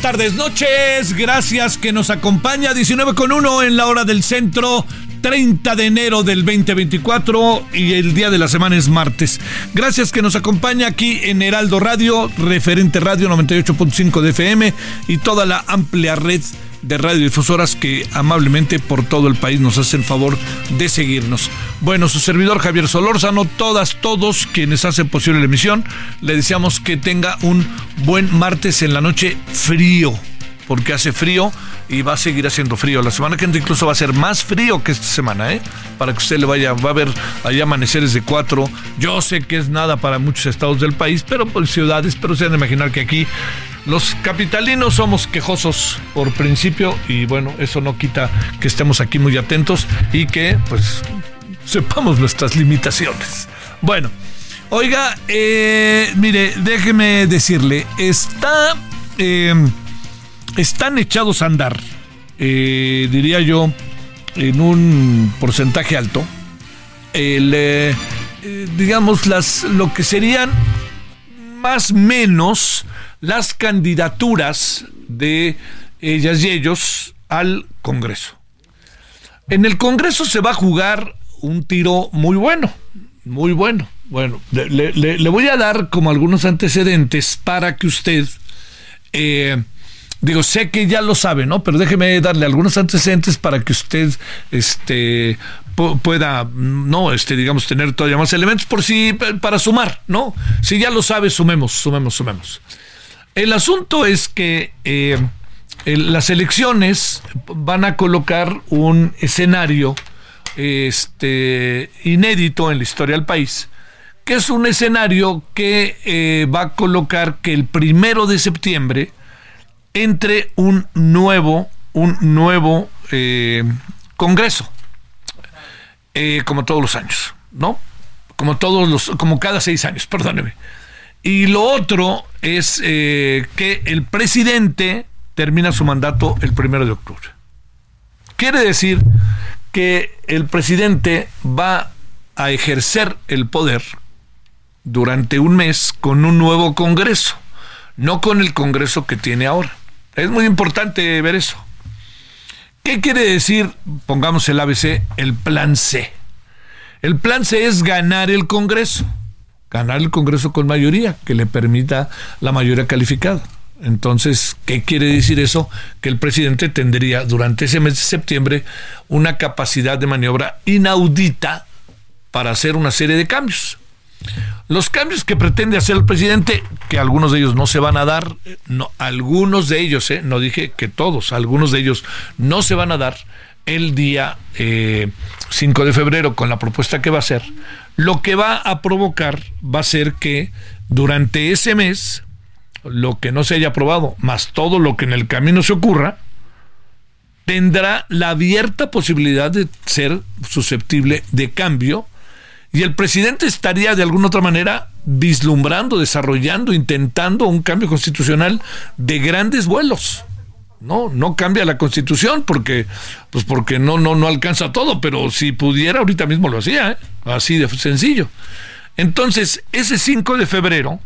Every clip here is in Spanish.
Tardes, noches. Gracias que nos acompaña 19 con 1 en la hora del centro. 30 de enero del 2024 y el día de la semana es martes. Gracias que nos acompaña aquí en Heraldo Radio, referente radio 98.5 de FM y toda la amplia red de radiodifusoras que amablemente por todo el país nos hacen favor de seguirnos. Bueno, su servidor Javier Solórzano, todas, todos quienes hacen posible la emisión, le deseamos que tenga un buen martes en la noche frío, porque hace frío y va a seguir haciendo frío. La semana que entra incluso va a ser más frío que esta semana, ¿eh? Para que usted le vaya, va a haber allá amaneceres de cuatro. Yo sé que es nada para muchos estados del país, pero por ciudades, pero se han de imaginar que aquí los capitalinos somos quejosos por principio y bueno, eso no quita que estemos aquí muy atentos y que pues sepamos nuestras limitaciones. Bueno, oiga, eh, mire, déjeme decirle, está, eh, están echados a andar, eh, diría yo, en un porcentaje alto, el, digamos, las, lo que serían más menos las candidaturas de ellas y ellos al Congreso. En el Congreso se va a jugar un tiro muy bueno, muy bueno. Bueno, le, voy a dar como algunos antecedentes para que usted, eh, digo, sé que ya lo sabe, ¿no? Pero déjeme darle algunos antecedentes para que usted, este, pu- pueda, no, este, digamos, tener todavía más elementos por si, para sumar, ¿no? Si ya lo sabe, sumemos, sumemos, sumemos. El asunto es que eh, las elecciones van a colocar un escenario este, inédito en la historia del país, que es un escenario que eh, va a colocar que el primero de septiembre entre un nuevo, un nuevo eh, Congreso, eh, como todos los años, ¿no? Como todos los, como cada seis años, perdóneme. Y lo otro es eh, que el presidente termina su mandato el primero de octubre. Quiere decir que el presidente va a ejercer el poder durante un mes con un nuevo Congreso, no con el Congreso que tiene ahora. Es muy importante ver eso. ¿Qué quiere decir, pongamos el ABC, el plan C? El plan C es ganar el Congreso, ganar el Congreso con mayoría, que le permita la mayoría calificada. Entonces, ¿qué quiere decir eso? Que el presidente tendría durante ese mes de septiembre una capacidad de maniobra inaudita para hacer una serie de cambios. Los cambios que pretende hacer el presidente, que algunos de ellos no se van a dar, eh, no, algunos de ellos, eh, no dije que todos, algunos de ellos no se van a dar el día eh, 5 de febrero con la propuesta que va a hacer, lo que va a provocar va a ser que durante ese mes, lo que no se haya aprobado, más todo lo que en el camino se ocurra, tendrá la abierta posibilidad de ser susceptible de cambio y el presidente estaría de alguna otra manera vislumbrando, desarrollando, intentando un cambio constitucional de grandes vuelos. No, no cambia la constitución porque, pues porque no, no, no alcanza todo, pero si pudiera ahorita mismo lo hacía, ¿eh? así de sencillo. Entonces, ese 5 de febrero,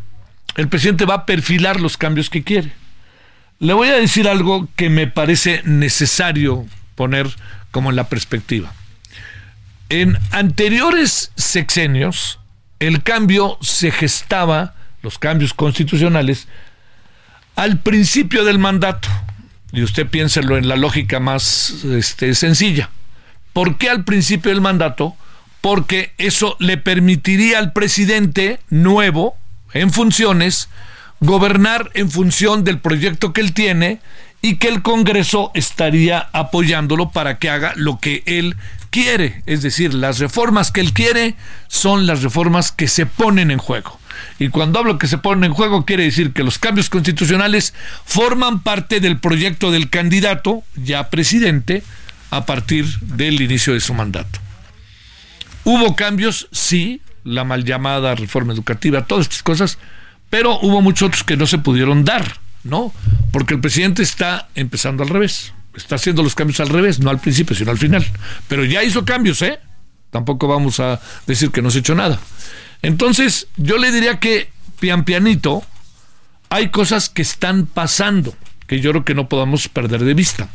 el presidente va a perfilar los cambios que quiere. Le voy a decir algo que me parece necesario poner como en la perspectiva. En anteriores sexenios, el cambio se gestaba, los cambios constitucionales, al principio del mandato. Y usted piénselo en la lógica más este, sencilla. ¿Por qué al principio del mandato? Porque eso le permitiría al presidente nuevo, en funciones, gobernar en función del proyecto que él tiene y que el Congreso estaría apoyándolo para que haga lo que él quiere. Es decir, las reformas que él quiere son las reformas que se ponen en juego. Y cuando hablo que se ponen en juego, quiere decir que los cambios constitucionales forman parte del proyecto del candidato, ya presidente, a partir del inicio de su mandato. ¿Hubo cambios? Sí, la mal llamada reforma educativa, todas estas cosas, pero hubo muchos otros que no se pudieron dar, ¿no? Porque el presidente está empezando al revés, está haciendo los cambios al revés, no al principio, sino al final. Pero ya hizo cambios, ¿eh? Tampoco vamos a decir que no se ha hecho nada. Entonces, yo le diría que pian pianito, hay cosas que están pasando que yo creo que no podamos perder de vista.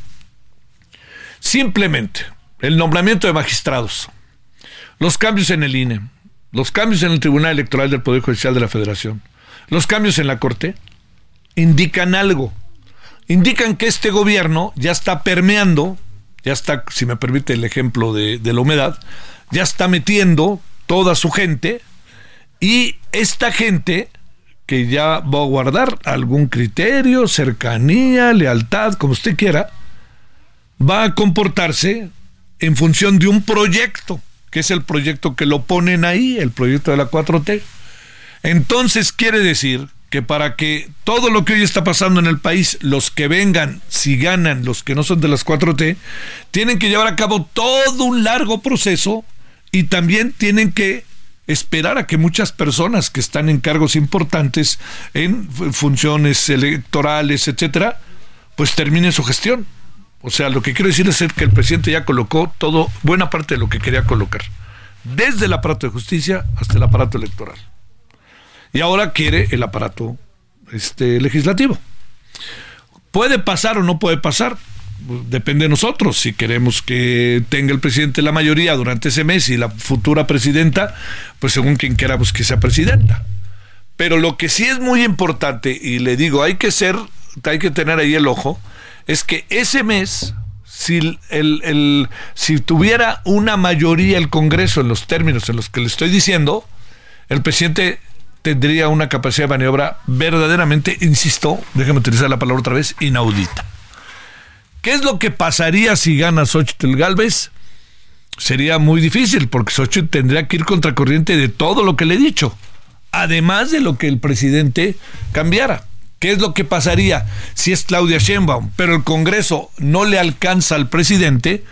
Simplemente, el nombramiento de magistrados, los cambios en el INE, los cambios en el Tribunal Electoral del Poder Judicial de la Federación, los cambios en la Corte indican algo. Indican que este gobierno ya está permeando, ya está, si me permite el ejemplo de, la humedad, ya está metiendo toda su gente y esta gente que ya va a guardar algún criterio, cercanía, lealtad, como usted quiera, va a comportarse en función de un proyecto, que es el proyecto que lo ponen ahí, el proyecto de la 4T. Entonces quiere decir que para que todo lo que hoy está pasando en el país, los que vengan, si ganan, los que no son de las 4T, tienen que llevar a cabo todo un largo proceso y también tienen que esperar a que muchas personas que están en cargos importantes, en funciones electorales, etcétera, pues terminen su gestión. O sea, lo que quiero decir es que el presidente ya colocó todo, buena parte de lo que quería colocar, desde el aparato de justicia hasta el aparato electoral y ahora quiere el aparato este, legislativo. ¿Puede pasar o no puede pasar? Depende de nosotros. Si queremos que tenga el presidente la mayoría durante ese mes y la futura presidenta, pues según quien queramos que sea presidenta. Pero lo que sí es muy importante, y le digo, hay que ser, hay que tener ahí el ojo, es que ese mes, si, el, el, si tuviera una mayoría el Congreso en los términos en los que le estoy diciendo, el presidente tendría una capacidad de maniobra verdaderamente, insisto, déjame utilizar la palabra otra vez, inaudita. ¿Qué es lo que pasaría si gana Xochitl Galvez? Sería muy difícil, porque Xochitl tendría que ir contracorriente de todo lo que le he dicho, además de lo que el presidente cambiara. ¿Qué es lo que pasaría si es Claudia Sheinbaum, pero el Congreso no le alcanza al presidente?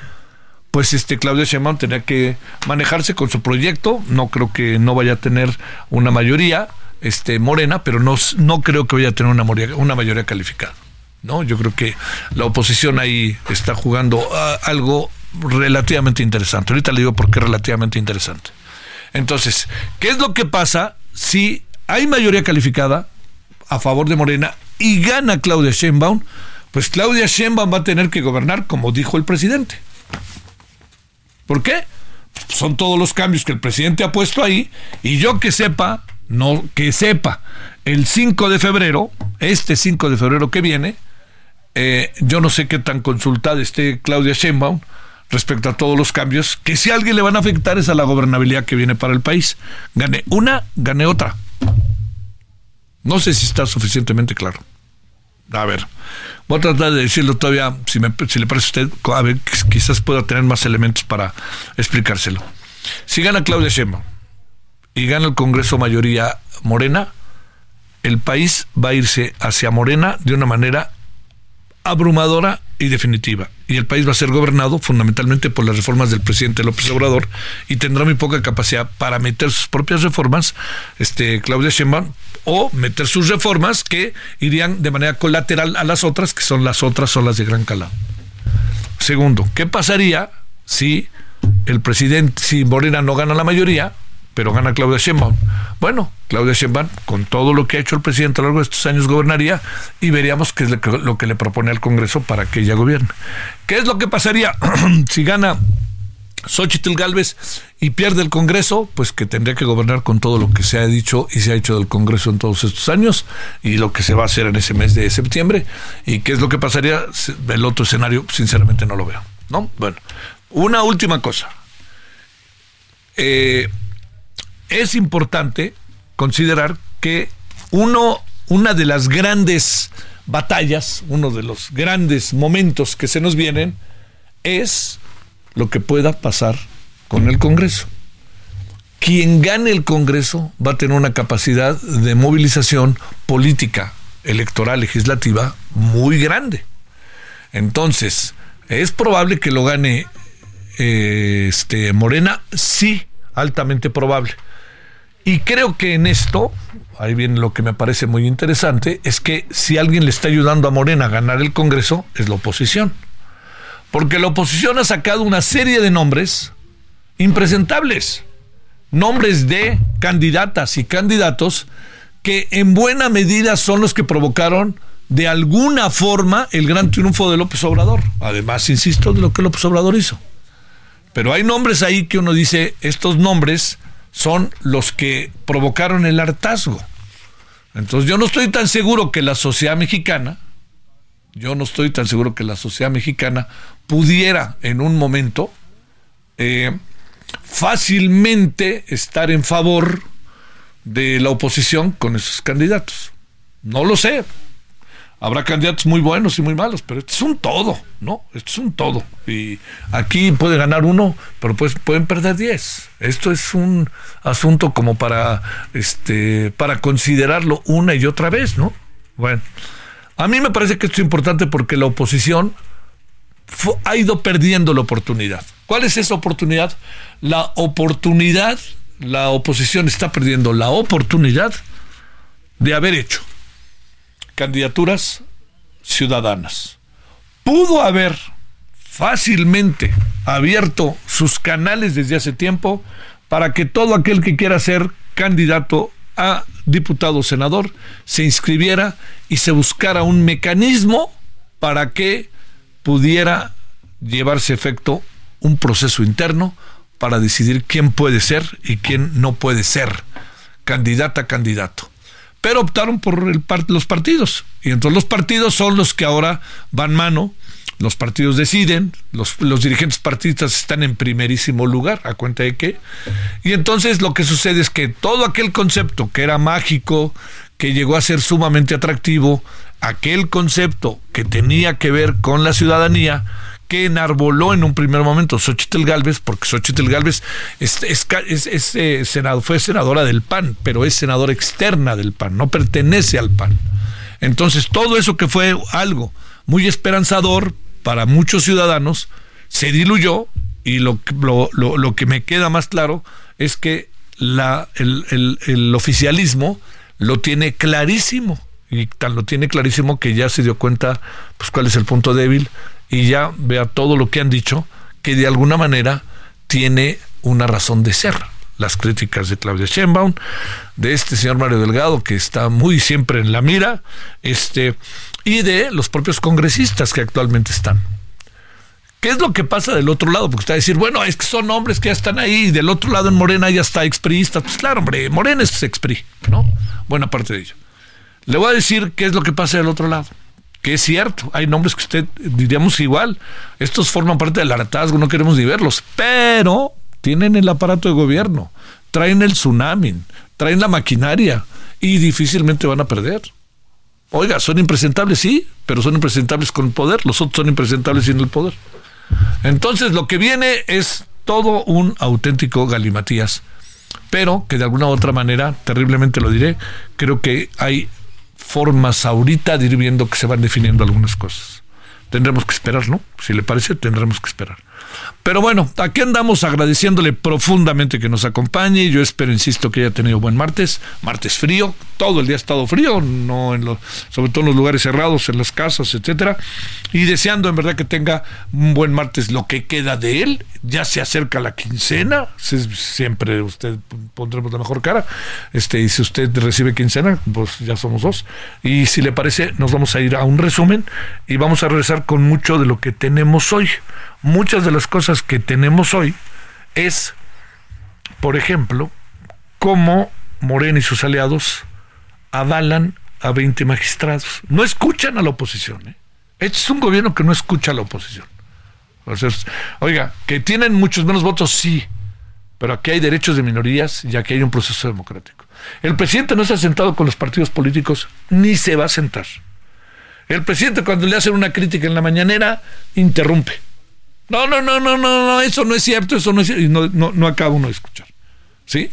pues este Claudia Sheinbaum tendría que manejarse con su proyecto. No creo que no vaya a tener una mayoría este morena, pero no, no creo que vaya a tener una una mayoría calificada. ¿No? Yo creo que la oposición ahí está jugando ah, algo relativamente interesante. Ahorita le digo por qué relativamente interesante. Entonces, ¿qué es lo que pasa si hay mayoría calificada a favor de Morena y gana Claudia Sheinbaum? Pues Claudia Sheinbaum va a tener que gobernar como dijo el presidente. ¿Por qué? Son todos los cambios que el presidente ha puesto ahí y yo que sepa, no que sepa, el 5 de febrero, este 5 de febrero que viene, eh, yo no sé qué tan consultada esté Claudia Sheinbaum respecto a todos los cambios, que si a alguien le van a afectar es a la gobernabilidad que viene para el país. Gane una, gane otra. No sé si está suficientemente claro. A ver, Voy a tratar de decirlo todavía, si, me, si le parece a usted, a ver, quizás pueda tener más elementos para explicárselo. Si gana Claudia Sheinbaum y gana el Congreso mayoría morena, el país va a irse hacia Morena de una manera abrumadora y definitiva. Y el país va a ser gobernado fundamentalmente por las reformas del presidente López Obrador y tendrá muy poca capacidad para meter sus propias reformas, este Claudia Sheinbaum, o meter sus reformas que irían de manera colateral a las otras, que son las otras olas de gran calado. Segundo, ¿qué pasaría si el presidente, si Morena no gana la mayoría, pero gana Claudia Sheinbaum. Bueno, Claudia Sheinbaum, con todo lo que ha hecho el presidente a lo largo de estos años, gobernaría y veríamos qué es lo que, le propone al Congreso para que ella gobierne. ¿Qué es lo que pasaría si gana Xochitl Galvez y pierde el Congreso? Pues que tendría que gobernar con todo lo que se ha dicho y se ha hecho del Congreso en todos estos años y lo que se va a hacer en ese mes de septiembre. ¿Y qué es lo que pasaría? El otro escenario, sinceramente, no lo veo. ¿No? Bueno, una última cosa. Eh, es importante considerar que uno, una de las grandes batallas, uno de los grandes momentos que se nos vienen, es lo que pueda pasar con el Congreso. Quien gane el Congreso va a tener una capacidad de movilización política, electoral, legislativa muy grande. Entonces, es probable que lo gane eh, este Morena, sí, altamente probable. Y creo que en esto, ahí viene lo que me parece muy interesante, es que si alguien le está ayudando a Morena a ganar el Congreso, es la oposición. Porque la oposición ha sacado una serie de nombres impresentables. Nombres de candidatas y candidatos que en buena medida son los que provocaron de alguna forma el gran triunfo de López Obrador. Además, insisto, de lo que López Obrador hizo. Pero hay nombres ahí que uno dice, estos nombres son los que provocaron el hartazgo. Entonces yo no estoy tan seguro que la sociedad mexicana, yo no estoy tan seguro que la sociedad mexicana pudiera en un momento eh, fácilmente estar en favor de la oposición con esos candidatos. No lo sé, Habrá candidatos muy buenos y muy malos, pero esto es un todo, ¿no? Esto es un todo. Y aquí puede ganar uno, pero pues pueden perder diez. Esto es un asunto como para, este, para considerarlo una y otra vez, ¿no? Bueno, a mí me parece que esto es importante porque la oposición ha ido perdiendo la oportunidad. ¿Cuál es esa oportunidad? La oportunidad, la oposición está perdiendo la oportunidad de haber hecho candidaturas ciudadanas. Pudo haber fácilmente abierto sus canales desde hace tiempo para que todo aquel que quiera ser candidato a diputado o senador se inscribiera y se buscara un mecanismo para que pudiera llevarse efecto un proceso interno para decidir quién puede ser y quién no puede ser candidata a candidato pero optaron por el los partidos. Y entonces los partidos son los que ahora van mano, los partidos deciden, los, los dirigentes partidistas están en primerísimo lugar, a cuenta de qué. Y entonces lo que sucede es que todo aquel concepto que era mágico, que llegó a ser sumamente atractivo, aquel concepto que tenía que ver con la ciudadanía, que enarboló en un primer momento Xochitl Galvez, porque Xochitl Galvez es, es, eh, senado, fue senadora del PAN, pero es senadora externa del PAN, no pertenece al PAN. Entonces, todo eso que fue algo muy esperanzador para muchos ciudadanos, se diluyó y lo, lo, lo, que me queda más claro es que la, el, el, el oficialismo lo tiene clarísimo y tan lo tiene clarísimo que ya se dio cuenta pues cuál es el punto débil y ya vea todo lo que han dicho, que de alguna manera tiene una razón de ser. Las críticas de Claudia Sheinbaum, de este señor Mario Delgado, que está muy siempre en la mira, este, y de los propios congresistas que actualmente están. ¿Qué es lo que pasa del otro lado? Porque usted va a decir, bueno, es que son hombres que ya están ahí, y del otro lado en Morena ya está expriista. Pues claro, hombre, Morena es expri, ¿no? Buena parte de ello. Le voy a decir qué es lo que pasa del otro lado que es cierto, hay nombres que usted diríamos igual, estos forman parte del hartazgo, no queremos ni verlos, pero tienen el aparato de gobierno, traen el tsunami, traen la maquinaria y difícilmente van a perder. Oiga, son impresentables, sí, pero son impresentables con el poder, los otros son impresentables sin el poder. Entonces lo que viene es todo un auténtico galimatías, pero que de alguna u otra manera, terriblemente lo diré, creo que hay formas ahorita de ir viendo que se van definiendo algunas cosas. Tendremos que esperar, ¿no? Si le parece, tendremos que esperar. Pero bueno, aquí andamos agradeciéndole profundamente que nos acompañe. Yo espero, insisto, que haya tenido buen martes. Martes frío, todo el día ha estado frío, no en los, sobre todo en los lugares cerrados, en las casas, etcétera. Y deseando en verdad que tenga un buen martes lo que queda de él. Ya se acerca la quincena, siempre usted pondremos la mejor cara. Este, y si usted recibe quincena, pues ya somos dos. Y si le parece, nos vamos a ir a un resumen y vamos a regresar con mucho de lo que tenemos hoy muchas de las cosas que tenemos hoy es, por ejemplo, cómo Morena y sus aliados avalan a 20 magistrados. No escuchan a la oposición. Este es un gobierno que no escucha a la oposición. oiga, que tienen muchos menos votos, sí, pero aquí hay derechos de minorías y aquí hay un proceso democrático. El presidente no se ha sentado con los partidos políticos ni se va a sentar. El presidente cuando le hacen una crítica en la mañanera, interrumpe. No, no, no, no, no, no, eso no es cierto, eso no es cierto. Y no, no, acaba uno de escuchar. ¿Sí?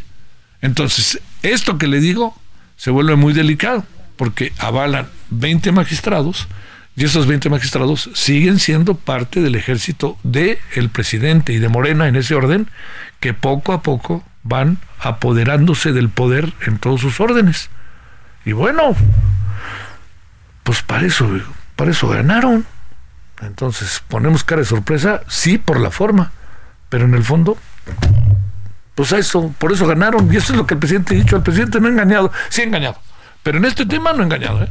Entonces, esto que le digo se vuelve muy delicado, porque avalan 20 magistrados y esos 20 magistrados siguen siendo parte del ejército del el presidente y de Morena en ese orden, que poco a poco van apoderándose del poder en todos sus órdenes. Y bueno, pues para eso, para eso ganaron. Entonces, ponemos cara de sorpresa, sí, por la forma, pero en el fondo, pues eso, por eso ganaron. Y eso es lo que el presidente ha dicho. El presidente no ha engañado, sí ha engañado, pero en este tema no ha engañado, ¿eh?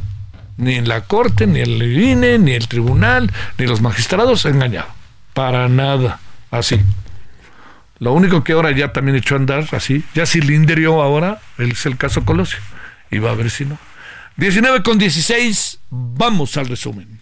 Ni en la corte, ni el INE, ni el tribunal, ni los magistrados ha engañado. Para nada, así. Lo único que ahora ya también echó a andar así, ya cilindrió ahora, es el caso Colosio. Y va a ver si no. 19 con 16, vamos al resumen.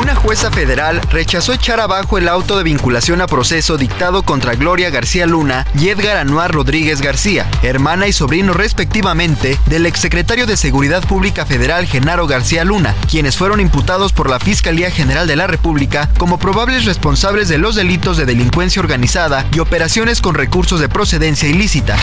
Una jueza federal rechazó echar abajo el auto de vinculación a proceso dictado contra Gloria García Luna y Edgar Anuar Rodríguez García, hermana y sobrino respectivamente del exsecretario de Seguridad Pública Federal Genaro García Luna, quienes fueron imputados por la Fiscalía General de la República como probables responsables de los delitos de delincuencia organizada y operaciones con recursos de procedencia ilícita.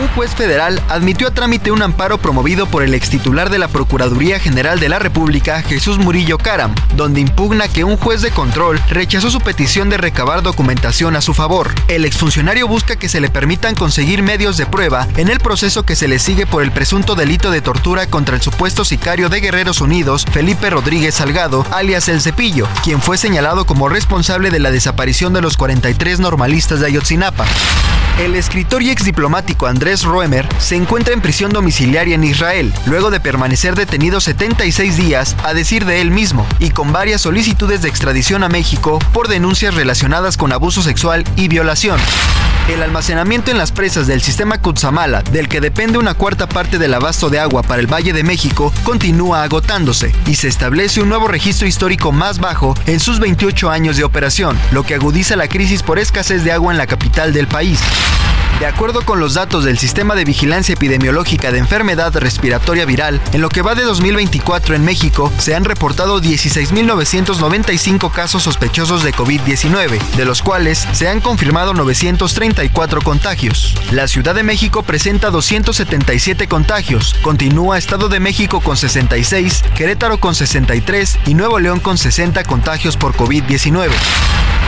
Un juez federal admitió a trámite un amparo promovido por el extitular de la Procuraduría General de la República, Jesús Murillo Caram, donde impugna que un juez de control rechazó su petición de recabar documentación a su favor. El exfuncionario busca que se le permitan conseguir medios de prueba en el proceso que se le sigue por el presunto delito de tortura contra el supuesto sicario de Guerreros Unidos, Felipe Rodríguez Salgado, alias El Cepillo, quien fue señalado como responsable de la desaparición de los 43 normalistas de Ayotzinapa. El escritor y exdiplomático Andrés Roemer se encuentra en prisión domiciliaria en Israel, luego de permanecer detenido 76 días, a decir de él mismo, y con varias solicitudes de extradición a México por denuncias relacionadas con abuso sexual y violación. El almacenamiento en las presas del sistema Cutzamala, del que depende una cuarta parte del abasto de agua para el Valle de México, continúa agotándose y se establece un nuevo registro histórico más bajo en sus 28 años de operación, lo que agudiza la crisis por escasez de agua en la capital del país. De acuerdo con los datos del Sistema de Vigilancia Epidemiológica de Enfermedad Respiratoria Viral, en lo que va de 2024 en México se han reportado 16.995 casos sospechosos de COVID-19, de los cuales se han confirmado 934 contagios. La Ciudad de México presenta 277 contagios, continúa Estado de México con 66, Querétaro con 63 y Nuevo León con 60 contagios por COVID-19.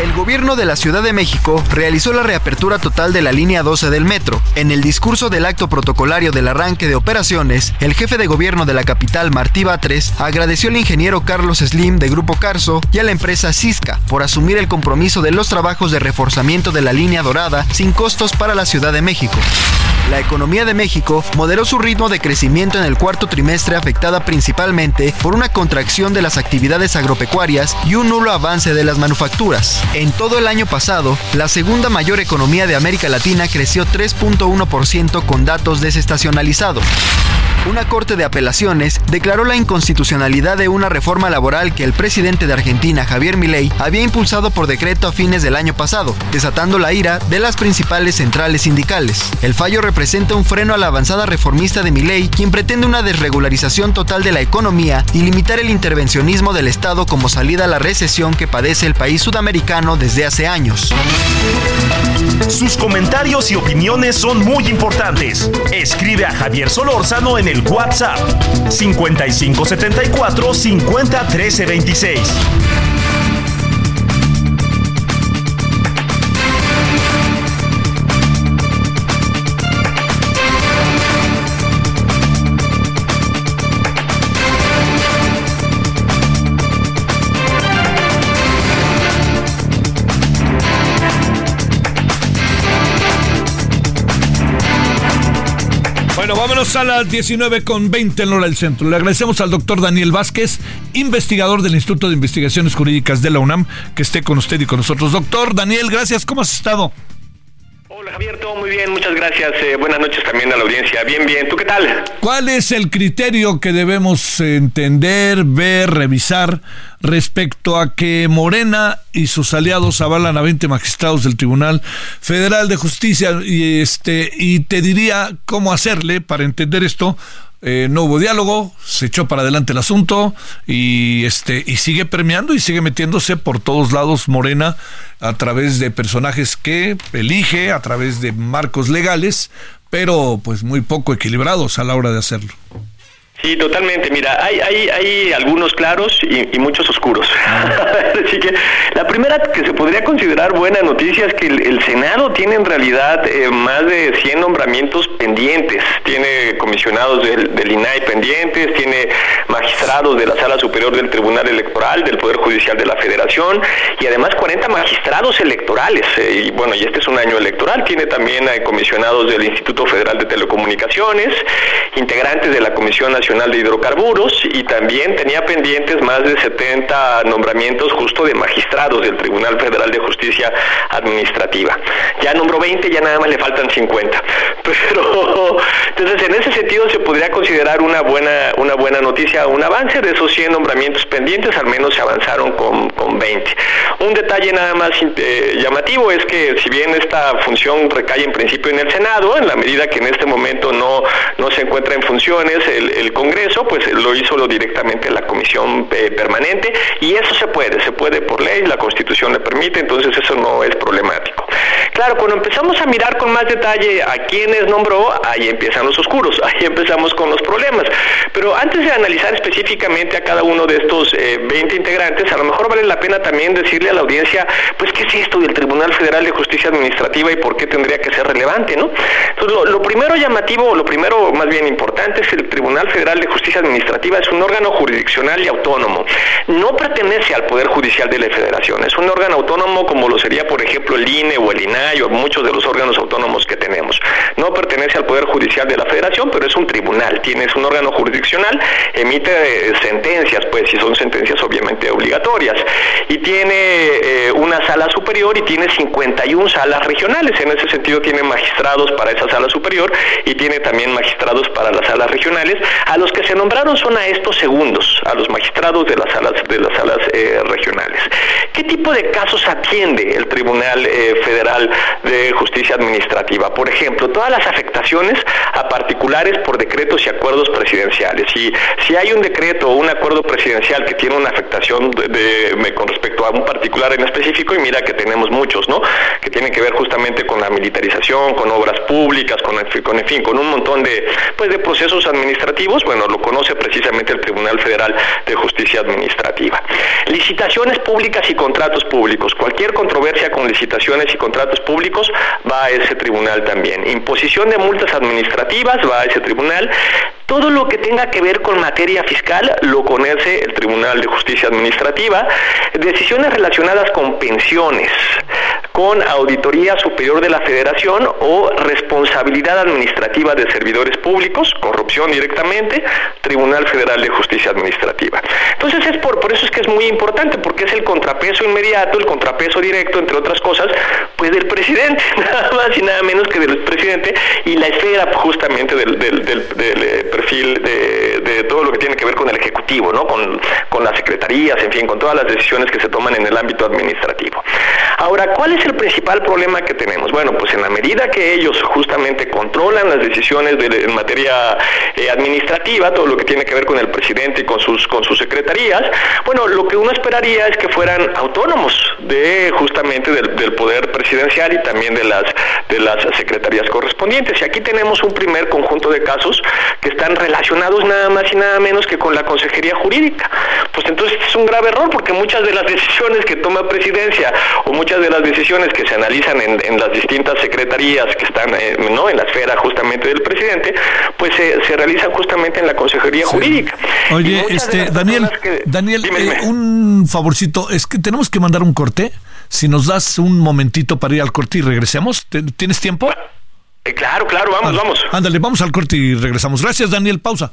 El gobierno de la Ciudad de México realizó la reapertura total de la línea 12 del metro. En el discurso del acto protocolario del arranque de operaciones, el jefe de gobierno de la capital, Martí Batres, agradeció al ingeniero Carlos Slim de Grupo Carso y a la empresa Cisca por asumir el compromiso de los trabajos de reforzamiento de la línea dorada sin costos para la Ciudad de México. La economía de México moderó su ritmo de crecimiento en el cuarto trimestre afectada principalmente por una contracción de las actividades agropecuarias y un nulo avance de las manufacturas. En todo el año pasado, la segunda mayor economía de América Latina creció 3.1% con datos desestacionalizados. Una corte de apelaciones declaró la inconstitucionalidad de una reforma laboral que el presidente de Argentina, Javier Milei, había impulsado por decreto a fines del año pasado, desatando la ira de las principales centrales sindicales. El fallo representa un freno a la avanzada reformista de Milei, quien pretende una desregularización total de la economía y limitar el intervencionismo del Estado como salida a la recesión que padece el país sudamericano desde hace años. Sus comentarios y opiniones son muy importantes. Escribe a Javier Solórzano en el WhatsApp 5574 50 13 26. Vámonos a las 19 con 20 en hora del centro. Le agradecemos al doctor Daniel Vázquez, investigador del Instituto de Investigaciones Jurídicas de la UNAM, que esté con usted y con nosotros. Doctor Daniel, gracias. ¿Cómo has estado? Hola Javier, todo muy bien, muchas gracias. Eh, buenas noches también a la audiencia. Bien, bien. ¿Tú qué tal? ¿Cuál es el criterio que debemos entender, ver, revisar respecto a que Morena y sus aliados avalan a 20 magistrados del Tribunal Federal de Justicia y este y te diría cómo hacerle para entender esto? Eh, no hubo diálogo, se echó para adelante el asunto y este y sigue premiando y sigue metiéndose por todos lados Morena a través de personajes que elige, a través de marcos legales, pero pues muy poco equilibrados a la hora de hacerlo. Sí, totalmente. Mira, hay, hay, hay algunos claros y, muchos oscuros. Así que la primera que se podría considerar buena noticia es que el, Senado tiene en realidad eh, más de 100 nombramientos pendientes. Tiene comisionados del, INAI pendientes, tiene magistrados de la Sala Superior del Tribunal Electoral, del Poder Judicial de la Federación y además 40 magistrados electorales. Eh, y bueno, y este es un año electoral. Tiene también eh, comisionados del Instituto Federal de Telecomunicaciones, integrantes de la Comisión Nacional de Hidrocarburos y también tenía pendientes más de 70 nombramientos justo de magistrados del Tribunal Federal de Justicia Administrativa. Ya nombró 20, ya nada más le faltan 50. Pero entonces en ese sentido se podría considerar una buena una buena noticia, un avance de esos 100 nombramientos pendientes, al menos se avanzaron con, con 20. Un detalle nada más eh, llamativo es que si bien esta función recae en principio en el Senado, en la medida que en este momento no, no se encuentra en funciones el, el Congreso, pues lo hizo lo directamente la Comisión eh, Permanente y eso se puede, se puede por ley, la Constitución le permite, entonces eso no es problemático. Claro, cuando empezamos a mirar con más detalle a quienes nombró, ahí empiezan los oscuros, ahí empezamos con los problemas. Pero antes de analizar específicamente a cada uno de estos 20 eh, integrantes, a lo mejor vale la pena también decirle a la audiencia, pues, ¿qué es esto del Tribunal Federal de Justicia Administrativa y por qué tendría que ser relevante, no? Lo, lo primero llamativo, lo primero más bien importante es el Tribunal Federal de Justicia Administrativa es un órgano jurisdiccional y autónomo. No pertenece al Poder Judicial de la Federación. Es un órgano autónomo como lo sería, por ejemplo, el INE o el INAI o muchos de los órganos autónomos que tenemos. No pertenece al Poder Judicial de la Federación, pero es un tribunal. Tiene un órgano jurisdiccional, emite eh, sentencias, pues, si son sentencias obviamente obligatorias. Y tiene eh, una sala superior y tiene 51 salas regionales. En ese sentido, tiene magistrados para esa sala superior y tiene también magistrados para las salas regionales, a los que se nombraron son a estos segundos, a los magistrados de las salas, de las salas eh, regionales. ¿Qué tipo de casos atiende el Tribunal eh, Federal de Justicia Administrativa? Por ejemplo, todas las afectaciones a particulares por decretos y acuerdos presidenciales. Si, si hay un decreto o un acuerdo presidencial que tiene una afectación de, con respecto a un particular en específico, y mira que tenemos muchos, ¿no? Que tienen que ver justamente con la militarización, con obras públicas, con, con en fin, con un montón de, pues, de procesos administrativos, bueno, lo conoce precisamente el Tribunal Federal de Justicia Administrativa. Licitaciones públicas y contratos públicos. Cualquier controversia con licitaciones y contratos públicos va a ese tribunal también. Imposición de multas administrativas va a ese tribunal. Todo lo que tenga que ver con materia fiscal lo conoce el Tribunal de Justicia Administrativa. Decisiones relacionadas con pensiones, con Auditoría Superior de la Federación o responsabilidad administrativa de servidores públicos, corrupción directamente, Tribunal Federal de Justicia Administrativa. Entonces es por, por eso es que es muy importante, porque es el contrapeso inmediato, el contrapeso directo, entre otras cosas, pues del presidente, nada más y nada menos que del presidente y la esfera justamente del, del, del, eh, perfil de, todo lo que tiene que ver con el Ejecutivo, ¿no? Con, con las secretarías, en fin, con todas las decisiones que se toman en el ámbito administrativo. Ahora, ¿cuál es el principal problema que tenemos? Bueno, pues en la medida que ellos justamente controlan las decisiones de, en materia eh, administrativa, todo lo que tiene que ver con el presidente y con sus, con sus secretarías, bueno, lo que uno esperaría es que fueran autónomos de justamente del, poder presidencial y también de las, de las secretarías correspondientes. Y aquí tenemos un primer conjunto de casos que están relacionados nada más y nada menos que con la consejería jurídica. Pues entonces es un grave error porque muchas de las decisiones que toma presidencia o muchas de las decisiones que se analizan en, en las distintas secretarías que están eh, ¿no? en la esfera justamente del presidente, pues se, se realizan justamente en la consejería jurídica. Oye, este Daniel, que... Daniel, dime, dime. Eh, un favorcito, es que tenemos que mandar un corte. Si nos das un momentito para ir al corte y regresemos, ¿tienes tiempo? Eh, claro, claro, vamos, vamos. Ándale, vamos al corte y regresamos. Gracias, Daniel. Pausa.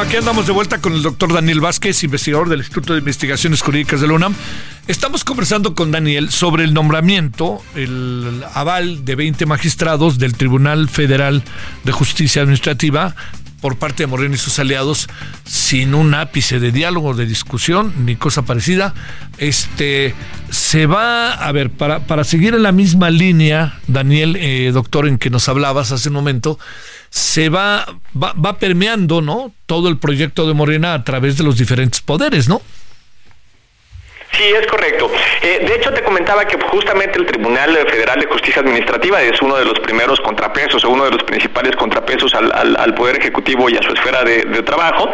Aquí andamos de vuelta con el doctor Daniel Vázquez, investigador del Instituto de Investigaciones Jurídicas de la UNAM. Estamos conversando con Daniel sobre el nombramiento, el aval de 20 magistrados del Tribunal Federal de Justicia Administrativa por parte de Moreno y sus aliados sin un ápice de diálogo, de discusión, ni cosa parecida. Este se va, a ver, para, para seguir en la misma línea, Daniel, eh, doctor, en que nos hablabas hace un momento, se va, va, va permeando, ¿no? Todo el proyecto de Morena a través de los diferentes poderes, ¿no? Sí, es correcto. Eh, de hecho, te comentaba que justamente el Tribunal Federal de Justicia Administrativa es uno de los primeros contrapesos o uno de los principales contrapesos al, al, Poder Ejecutivo y a su esfera de, trabajo.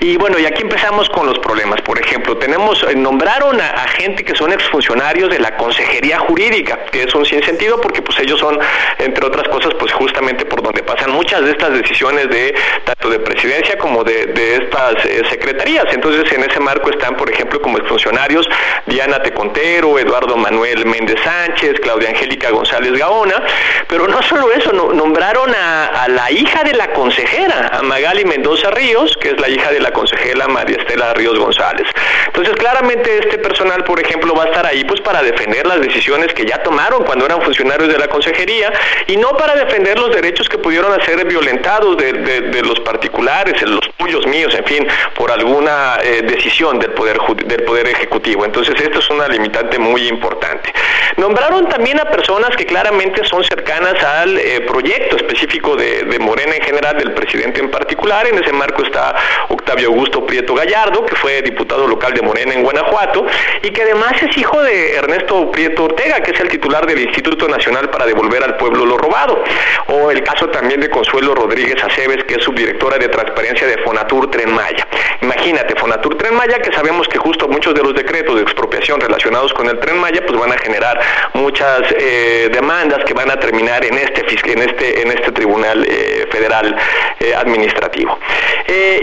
Y bueno, y aquí empezamos con los problemas. Por ejemplo, tenemos, eh, nombraron a, gente que son exfuncionarios de la Consejería Jurídica, que es un sinsentido porque pues ellos son, entre otras cosas, pues justamente por donde pasan muchas de estas decisiones de tanto de presidencia como de, de estas eh, secretarías. Entonces, en ese marco están, por ejemplo, como exfuncionarios Diana Tecontero, Eduardo Manuel Méndez Sánchez, Claudia Angélica González Gaona, pero no solo eso, no, nombraron a, la hija de la consejera, a Magali Mendoza Ríos, que es la hija de la consejera María Estela Ríos González. Entonces, claramente este personal, por ejemplo, va a estar ahí pues para defender las decisiones que ya tomaron cuando eran funcionarios de la consejería y no para defender los derechos que pudieron ser violentados de los particulares, los tuyos, míos, en fin, por alguna eh, decisión del poder, del poder ejecutivo. Entonces, esto es una limitante muy importante. Nombraron también a personas que claramente son cercanas al eh, proyecto específico de, de, Morena en general, del presidente en particular. En ese marco está Octavio Augusto Prieto Gallardo, que fue diputado local de Morena en Guanajuato, y que además es hijo de Ernesto Prieto Ortega, que es el titular del Instituto Nacional para Devolver al Pueblo lo Robado. O el caso también de Consuelo Rodríguez Aceves, que es subdirectora de transparencia de Fonatur Tren Maya. Imagínate, Fonatur Tren Maya, que sabemos que justo muchos de los decretos de expropiación relacionados con el Tren Maya, pues van a generar muchas eh, demandas que van a terminar en este en este en este tribunal eh, federal eh, administrativo.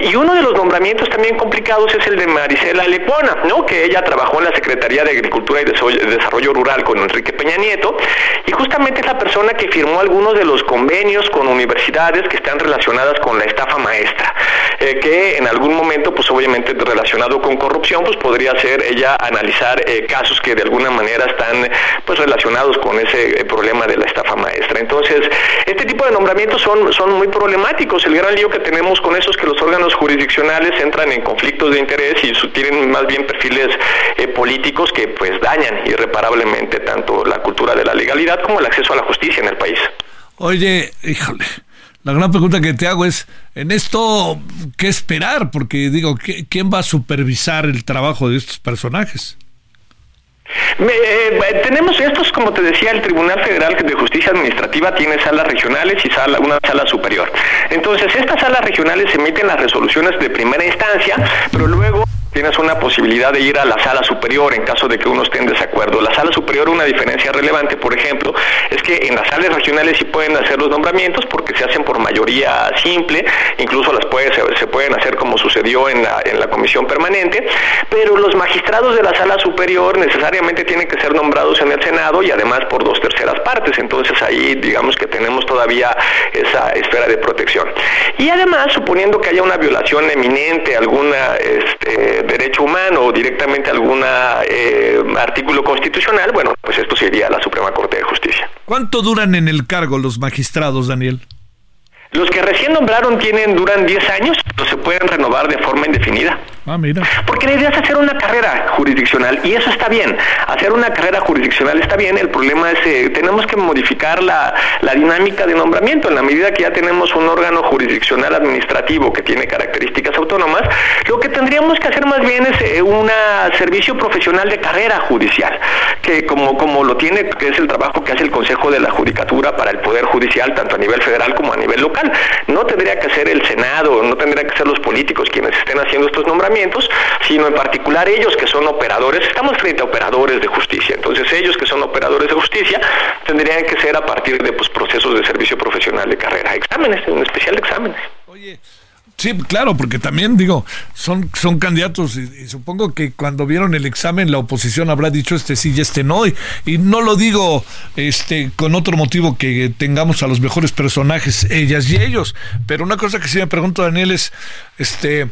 y uno de los nombramientos también complicados es el de Marisela Lepona, ¿no? Que ella trabajó en la Secretaría de Agricultura y Desarrollo Rural con Enrique Peña Nieto y justamente es la persona que firmó algunos de los convenios con universidades que están relacionadas con la estafa maestra, que en algún momento, pues obviamente relacionado con corrupción, pues podría ser ella analizar eh, casos que de alguna manera están pues relacionados con ese eh, problema de la estafa maestra. Entonces, este tipo de nombramientos son, son muy problemáticos. El gran lío que tenemos con eso es que los órganos jurisdiccionales entran en conflictos de interés y su, tienen más bien perfiles eh, políticos que pues dañan irreparablemente tanto la cultura de la legalidad como el acceso a la justicia en el país. Oye, híjole. La gran pregunta que te hago es, en esto, ¿qué esperar? Porque digo, ¿quién va a supervisar el trabajo de estos personajes? Eh, tenemos estos, como te decía, el Tribunal Federal de Justicia Administrativa tiene salas regionales y sala, una sala superior. Entonces, estas salas regionales emiten las resoluciones de primera instancia, pero luego tienes una posibilidad de ir a la sala superior en caso de que uno esté en desacuerdo. La sala superior, una diferencia relevante, por ejemplo, es que en las salas regionales sí pueden hacer los nombramientos porque se hacen por mayoría simple, incluso las puede, se, pueden hacer como sucedió en la, en la comisión permanente, pero los magistrados de la sala superior necesariamente tienen que ser nombrados en el Senado y además por dos terceras partes, entonces ahí digamos que tenemos todavía esa esfera de protección. Y además, suponiendo que haya una violación eminente, alguna... Este, derecho humano o directamente algún eh, artículo constitucional, bueno, pues esto sería la Suprema Corte de Justicia. ¿Cuánto duran en el cargo los magistrados, Daniel? Los que recién nombraron tienen duran 10 años, o se pueden renovar de forma indefinida. Ah. Porque la idea es hacer una carrera jurisdiccional y eso está bien. Hacer una carrera jurisdiccional está bien. El problema es eh, tenemos que modificar la, la, dinámica de nombramiento. En la medida que ya tenemos un órgano jurisdiccional administrativo que tiene características autónomas, lo que tendríamos que hacer más bien es eh, un servicio profesional de carrera judicial, que como, como lo tiene, que es el trabajo que hace el Consejo de la Judicatura para el Poder Judicial, tanto a nivel federal como a nivel local. No tendría que ser el Senado, no tendría que ser los políticos quienes estén haciendo estos nombramientos, sino en particular ellos que son operadores, estamos frente a operadores de justicia, entonces ellos que son operadores de justicia tendrían que ser a partir de pues, procesos de servicio profesional de carrera, exámenes, un especial exámenes. Oye, Sí, claro, porque también digo, son, son candidatos y, supongo que cuando vieron el examen la oposición habrá dicho este sí y este no. Y, y, no lo digo este con otro motivo que tengamos a los mejores personajes, ellas y ellos. Pero una cosa que sí me pregunto, Daniel, es este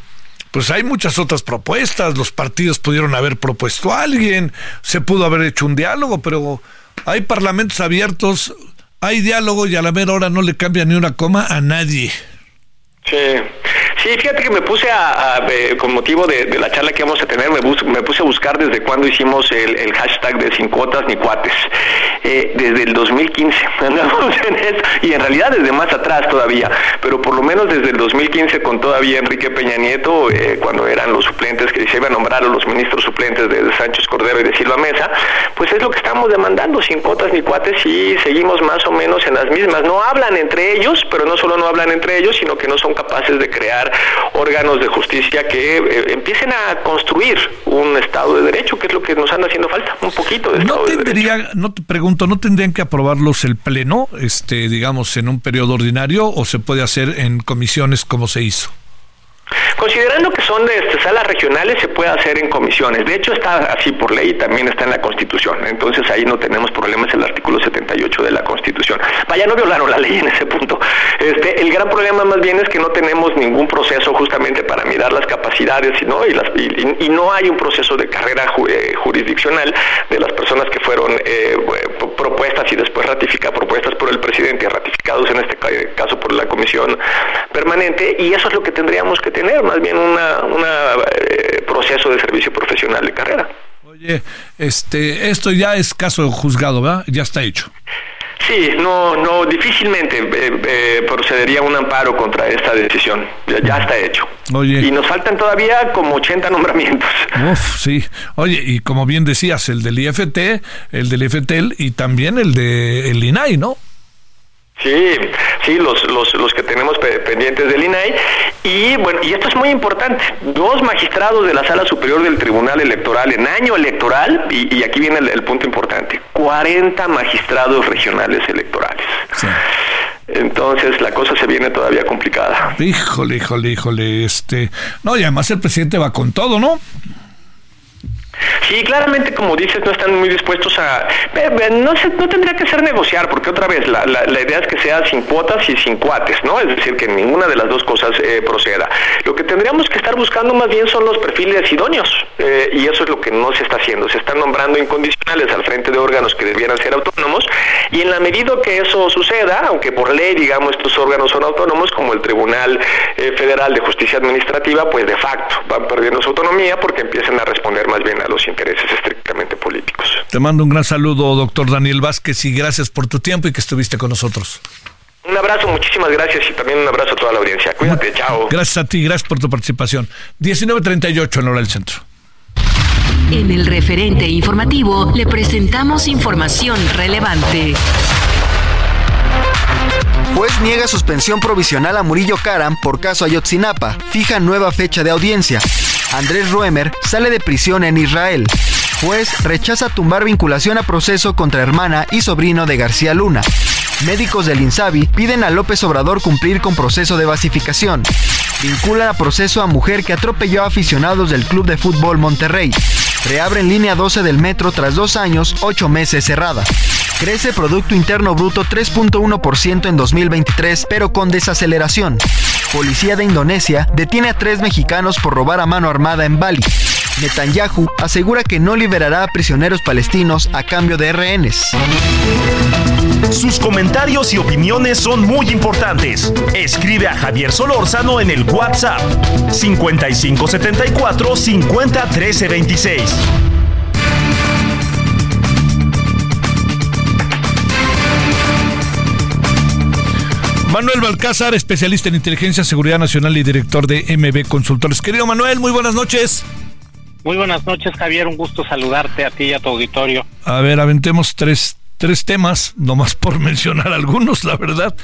pues hay muchas otras propuestas, los partidos pudieron haber propuesto a alguien, se pudo haber hecho un diálogo, pero hay parlamentos abiertos, hay diálogo y a la mera hora no le cambia ni una coma a nadie. Sí. Sí, fíjate que me puse a, eh, con motivo de, la charla que vamos a tener, me, me puse a buscar desde cuando hicimos el, hashtag de sin cuotas ni cuates. Eh, desde el 2015 y en realidad desde más atrás todavía, pero por lo menos desde el 2015 con todavía Enrique Peña Nieto, eh, cuando eran los suplentes que se iban a nombrar a los ministros suplentes de, Sánchez Cordero y de Silva Mesa, pues es lo que estamos demandando, sin cuotas ni cuates y seguimos más o menos en las mismas. No hablan entre ellos, pero no solo no hablan entre ellos, sino que no son capaces de crear órganos de justicia que eh, empiecen a construir un Estado de Derecho, que es lo que nos anda haciendo falta, un poquito de Estado no tendría, No te pregunto, ¿no tendrían que aprobarlos el Pleno, este, digamos, en un periodo ordinario o se puede hacer en comisiones como se hizo? Considerando que son de este, salas regionales, se puede hacer en comisiones. De hecho, está así por ley, también está en la Constitución. Entonces ahí no tenemos problemas el artículo 78 de la Constitución. Vaya, no violaron la ley en ese punto. Este, el gran problema más bien es que no tenemos ningún proceso justamente para mirar las capacidades ¿no? y, las, y, no hay un proceso de carrera eh, jurisdiccional de las personas que fueron eh, propuestas y después ratificadas, propuestas por el presidente, ratificados en este caso por la Comisión Permanente. Y eso es lo que tendríamos que tener, más bien un una, eh, proceso de servicio profesional de carrera. Oye, este, esto ya es caso juzgado, ¿verdad? Ya está hecho. Sí, no, no, difícilmente eh, eh, procedería un amparo contra esta decisión. Ya, está hecho. Oye. Y nos faltan todavía como 80 nombramientos. Uf, sí. Oye, y como bien decías, el del IFT, el del IFTEL y también el de el INAI, ¿no? Sí, sí, los, los, los que tenemos pendientes del INAI. Y bueno, y esto es muy importante. Dos magistrados de la Sala Superior del Tribunal Electoral en año electoral, y, aquí viene el, punto importante, 40 magistrados regionales electorales. Entonces la cosa se viene todavía complicada. Híjole, híjole, híjole, este, no, y además el presidente va con todo, ¿no? Sí, claramente, como dices, no están muy dispuestos a... No, se, no tendría que ser negociar, porque otra vez, la, la, idea es que sea sin cuotas y sin cuates, ¿no? Es decir, que ninguna de las dos cosas eh, proceda. Lo que tendríamos que estar buscando más bien son los perfiles idóneos, eh, y eso es lo que no se está haciendo. Se están nombrando incondicionales al frente de órganos que debieran ser autónomos, y en la medida que eso suceda, aunque por ley, digamos, estos órganos son autónomos, como el Tribunal eh, Federal de Justicia Administrativa, pues de facto van perdiendo su autonomía porque empiezan a responder más bien a los intereses estrictamente políticos. Te mando un gran saludo, doctor Daniel Vázquez, y gracias por tu tiempo y que estuviste con nosotros. Un abrazo, muchísimas gracias y también un abrazo a toda la audiencia. Cuídate, chao. Gracias a ti, gracias por tu participación. 19.38 en hora del centro. En el referente informativo le presentamos información relevante. Juez niega suspensión provisional a Murillo Karam por caso Ayotzinapa. Fija nueva fecha de audiencia. Andrés Ruemer sale de prisión en Israel. Juez rechaza tumbar vinculación a proceso contra hermana y sobrino de García Luna. Médicos del INSABI piden a López Obrador cumplir con proceso de basificación. Vinculan a proceso a mujer que atropelló a aficionados del Club de Fútbol Monterrey. Reabren línea 12 del metro tras dos años, ocho meses cerrada. Crece Producto Interno Bruto 3.1% en 2023, pero con desaceleración. Policía de Indonesia detiene a tres mexicanos por robar a mano armada en Bali. Netanyahu asegura que no liberará a prisioneros palestinos a cambio de rehenes. Sus comentarios y opiniones son muy importantes. Escribe a Javier Solórzano en el WhatsApp 5574 50 13 Manuel Balcázar, especialista en inteligencia, seguridad nacional y director de MB Consultores. Querido Manuel, muy buenas noches. Muy buenas noches, Javier. Un gusto saludarte a ti y a tu auditorio. A ver, aventemos tres, tres temas, nomás por mencionar algunos, la verdad.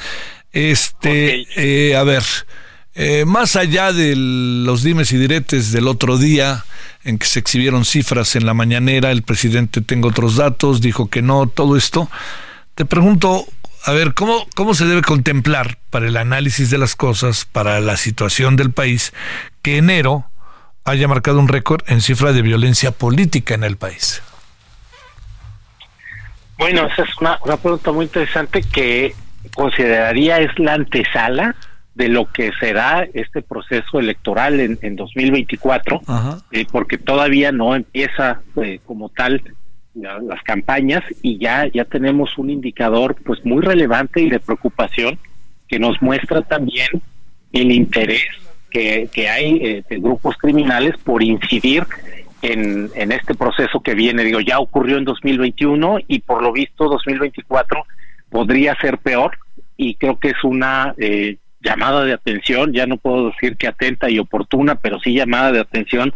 Este, eh, a ver, eh, más allá de los dimes y diretes del otro día, en que se exhibieron cifras en la mañanera, el presidente tengo otros datos, dijo que no, todo esto. Te pregunto, a ver, ¿cómo, ¿cómo se debe contemplar para el análisis de las cosas, para la situación del país, que enero haya marcado un récord en cifra de violencia política en el país? Bueno, esa es una, una pregunta muy interesante que consideraría es la antesala de lo que será este proceso electoral en, en 2024, eh, porque todavía no empieza eh, como tal las campañas y ya ya tenemos un indicador pues muy relevante y de preocupación que nos muestra también el interés que, que hay eh, de grupos criminales por incidir en, en este proceso que viene. Digo, ya ocurrió en 2021 y por lo visto 2024 podría ser peor y creo que es una eh, llamada de atención, ya no puedo decir que atenta y oportuna, pero sí llamada de atención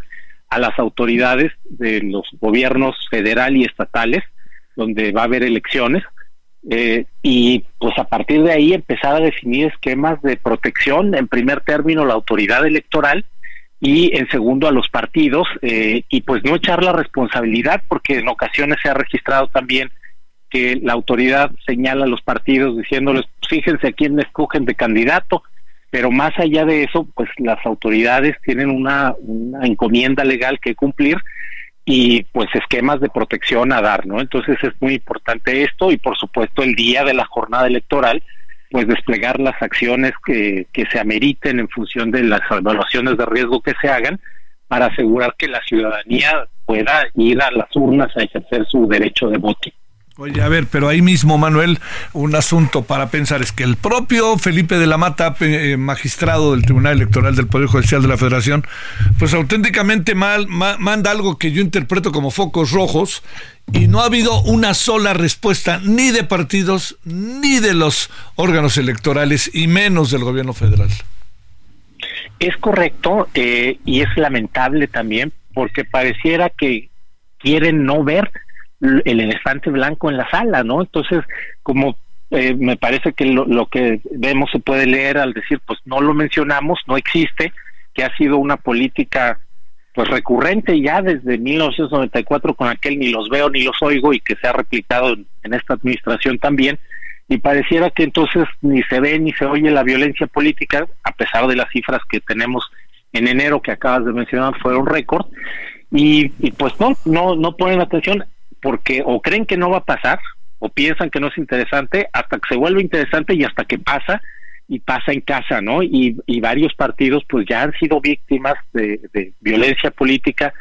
a las autoridades de los gobiernos federal y estatales, donde va a haber elecciones, eh, y pues a partir de ahí empezar a definir esquemas de protección, en primer término la autoridad electoral y en segundo a los partidos, eh, y pues no echar la responsabilidad, porque en ocasiones se ha registrado también que la autoridad señala a los partidos diciéndoles, fíjense a quién escogen de candidato, pero más allá de eso, pues las autoridades tienen una, encomienda legal que cumplir y pues esquemas de protección a dar, ¿no? Entonces es muy importante esto y por supuesto el día de la jornada electoral, pues desplegar las acciones que, que se ameriten en función de las evaluaciones de riesgo que se hagan para asegurar que la ciudadanía pueda ir a las urnas a ejercer su derecho de voto. Oye, a ver, pero ahí mismo, Manuel, un asunto para pensar es que el propio Felipe de la Mata, eh, magistrado del Tribunal Electoral del Poder Judicial de la Federación, pues auténticamente mal, manda algo que yo interpreto como focos rojos y no ha habido una sola respuesta ni de partidos ni de los órganos electorales y menos del gobierno federal. Es correcto eh, y es lamentable también porque pareciera que quieren no ver el elefante blanco en la sala, ¿no? Entonces, como eh, me parece que lo, lo, que vemos se puede leer al decir, pues no lo mencionamos, no existe, que ha sido una política pues recurrente ya desde 1994 con aquel ni los veo ni los oigo y que se ha replicado en, en esta administración también. Y pareciera que entonces ni se ve ni se oye la violencia política a pesar de las cifras que tenemos en enero que acabas de mencionar fueron récord. Y, y pues no no no ponen atención porque o creen que no va a pasar o piensan que no es interesante hasta que se vuelve interesante y hasta que pasa y pasa en casa, ¿no? Y, y varios partidos pues ya han sido víctimas de, violencia política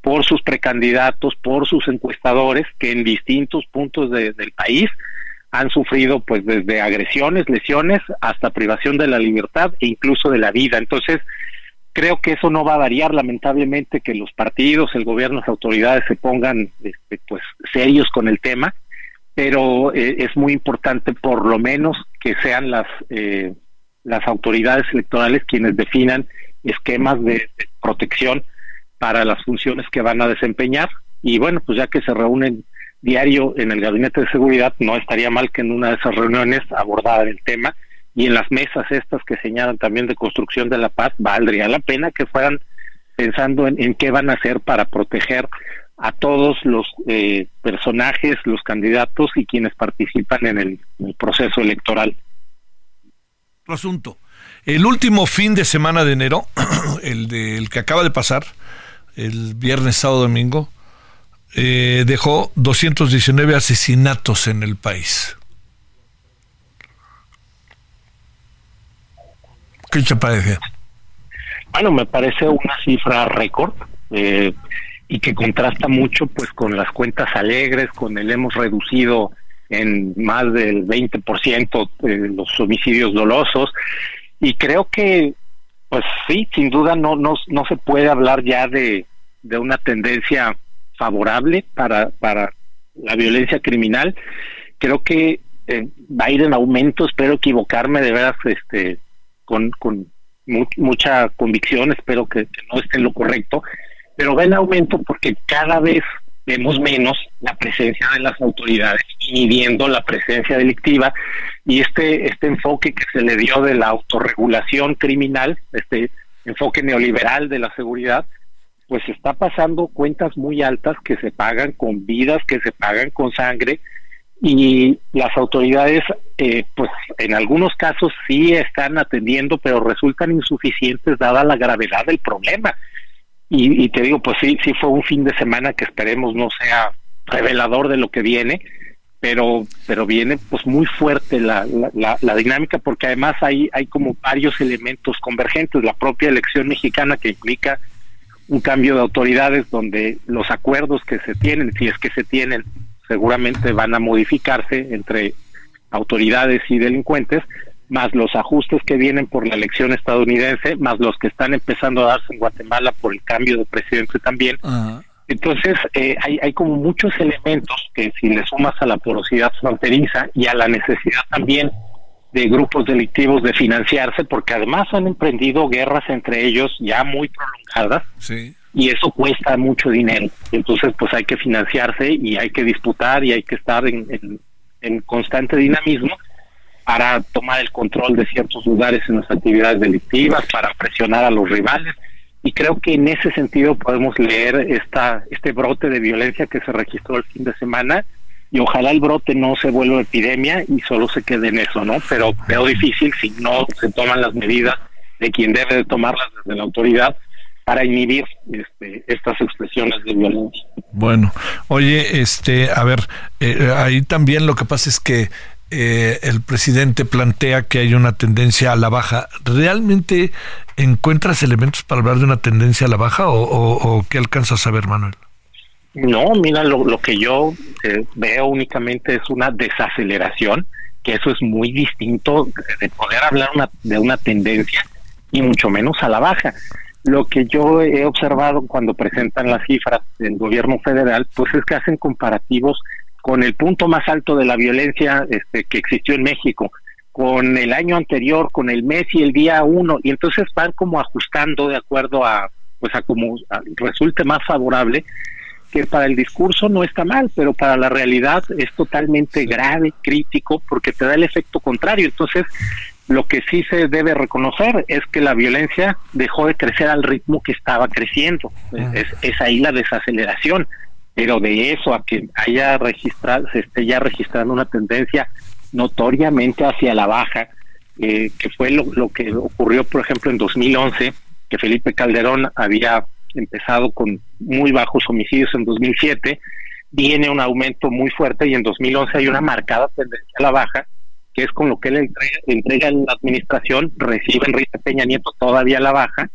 por sus precandidatos, por sus encuestadores que en distintos puntos de, del país han sufrido pues desde agresiones, lesiones hasta privación de la libertad e incluso de la vida. Entonces, creo que eso no va a variar lamentablemente que los partidos, el gobierno, las autoridades se pongan este, pues serios con el tema, pero eh, es muy importante por lo menos que sean las eh, las autoridades electorales quienes definan esquemas de, protección para las funciones que van a desempeñar. Y bueno pues ya que se reúnen diario en el gabinete de seguridad no estaría mal que en una de esas reuniones abordaran el tema y en las mesas estas que señalan también de construcción de la paz valdría la pena que fueran pensando en, qué van a hacer para proteger a todos los eh, personajes, los candidatos y quienes participan en el, proceso electoral. Asunto. El último fin de semana de enero, el, de, que acaba de pasar, el viernes, sábado, domingo, eh, dejó 219 asesinatos en el país. ¿Qué te parece? Bueno, me parece una cifra récord eh, y que contrasta mucho pues con las cuentas alegres, con el hemos reducido en más del 20% de los homicidios dolosos y creo que pues sí, sin duda no no, no se puede hablar ya de, de una tendencia favorable para para la violencia criminal. Creo que eh, va a ir en aumento, espero equivocarme de veras este con, con mucha convicción, espero que, no esté en lo correcto, pero va en aumento porque cada vez vemos menos la presencia de las autoridades inhibiendo la presencia delictiva y este este enfoque que se le dio de la autorregulación criminal, este enfoque neoliberal de la seguridad, pues está pasando cuentas muy altas que se pagan con vidas, que se pagan con sangre y las autoridades eh, pues en algunos casos sí están atendiendo pero resultan insuficientes dada la gravedad del problema. Y, te digo pues sí sí fue un fin de semana que esperemos no sea revelador de lo que viene pero pero viene pues muy fuerte la, la, la, dinámica porque además hay hay como varios elementos convergentes. La propia elección mexicana que implica un cambio de autoridades donde los acuerdos que se tienen si es que se tienen seguramente van a modificarse entre autoridades y delincuentes, más los ajustes que vienen por la elección estadounidense, más los que están empezando a darse en Guatemala por el cambio de presidente también. Entonces, eh, hay, hay como muchos elementos que si le sumas a la porosidad fronteriza y a la necesidad también de grupos delictivos de financiarse, porque además han emprendido guerras entre ellos ya muy prolongadas, sí y eso cuesta mucho dinero. Entonces, pues hay que financiarse y hay que disputar y hay que estar en, en, constante dinamismo para tomar el control de ciertos lugares en las actividades delictivas, para presionar a los rivales. Y creo que en ese sentido podemos leer esta, este brote de violencia que se registró el fin de semana y ojalá el brote no se vuelva epidemia y solo se quede en eso, ¿no? Pero veo difícil si no se toman las medidas de quien debe de tomarlas desde la autoridad para inhibir este, estas expresiones de violencia. Bueno, oye, este, a ver, eh, ahí también lo que pasa es que eh, el presidente plantea que hay una tendencia a la baja. ¿Realmente encuentras elementos para hablar de una tendencia a la baja o, qué alcanzas a ver, Manuel? No, mira, lo, que yo eh, veo únicamente es una desaceleración, que eso es muy distinto de poder hablar una, de una tendencia y mucho menos a la baja. Lo que yo he observado cuando presentan las cifras del gobierno federal, pues es que hacen comparativos con el punto más alto de la violencia este, que existió en México, con el año anterior, con el mes y el día uno, y entonces van como ajustando de acuerdo a, pues a como resulte más favorable, que para el discurso no está mal, pero para la realidad es totalmente grave, crítico, porque te da el efecto contrario. Entonces, lo que sí se debe reconocer es que la violencia dejó de crecer al ritmo que estaba creciendo. Ah. Es, ahí la desaceleración. Pero de eso a que haya registrado, se esté ya registrando una tendencia notoriamente hacia la baja, eh, que fue lo, lo que ocurrió, por ejemplo, en 2011, que Felipe Calderón había empezado con muy bajos homicidios en 2007, viene un aumento muy fuerte y en 2011 hay una marcada tendencia a la baja que es con lo que él entrega, entrega en la administración, recibe Enrique Peña Nieto todavía la baja,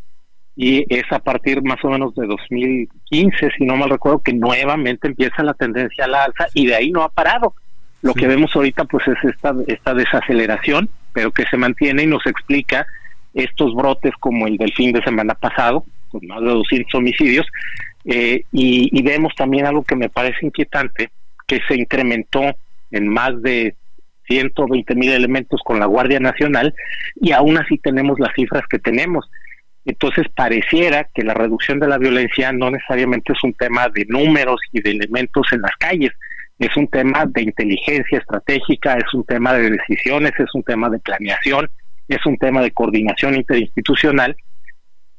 y es a partir más o menos de 2015, si no mal recuerdo, que nuevamente empieza la tendencia a la alza y de ahí no ha parado. Lo que vemos ahorita pues es esta, esta desaceleración, pero que se mantiene y nos explica estos brotes como el del fin de semana pasado, con más de 200 homicidios, eh, y, y vemos también algo que me parece inquietante, que se incrementó en más de 120 mil elementos con la Guardia Nacional y aún así tenemos las cifras que tenemos. Entonces pareciera que la reducción de la violencia no necesariamente es un tema de números y de elementos en las calles, es un tema de inteligencia estratégica, es un tema de decisiones, es un tema de planeación, es un tema de coordinación interinstitucional,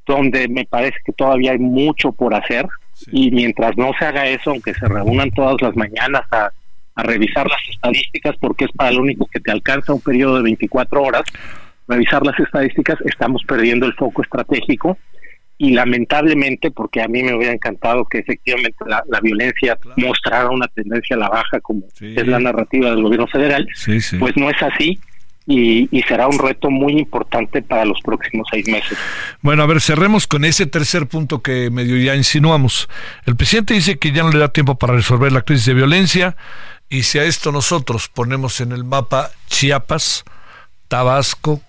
donde me parece que todavía hay mucho por hacer. Y mientras no se haga eso, aunque se reúnan todas las mañanas a, a revisar las estadísticas, porque es para lo único que te alcanza un periodo de 24 horas, revisar las estadísticas, estamos perdiendo el foco estratégico y lamentablemente, porque a mí me hubiera encantado que efectivamente la, violencia mostrara una tendencia a la baja, como es la narrativa del gobierno federal, pues no es así. Y, y, será un reto muy importante para los próximos seis meses. Bueno, a ver, cerremos con ese tercer punto que medio ya insinuamos. El presidente dice que ya no le da tiempo para resolver la crisis de violencia y si a esto nosotros ponemos en el mapa Chiapas, Tabasco,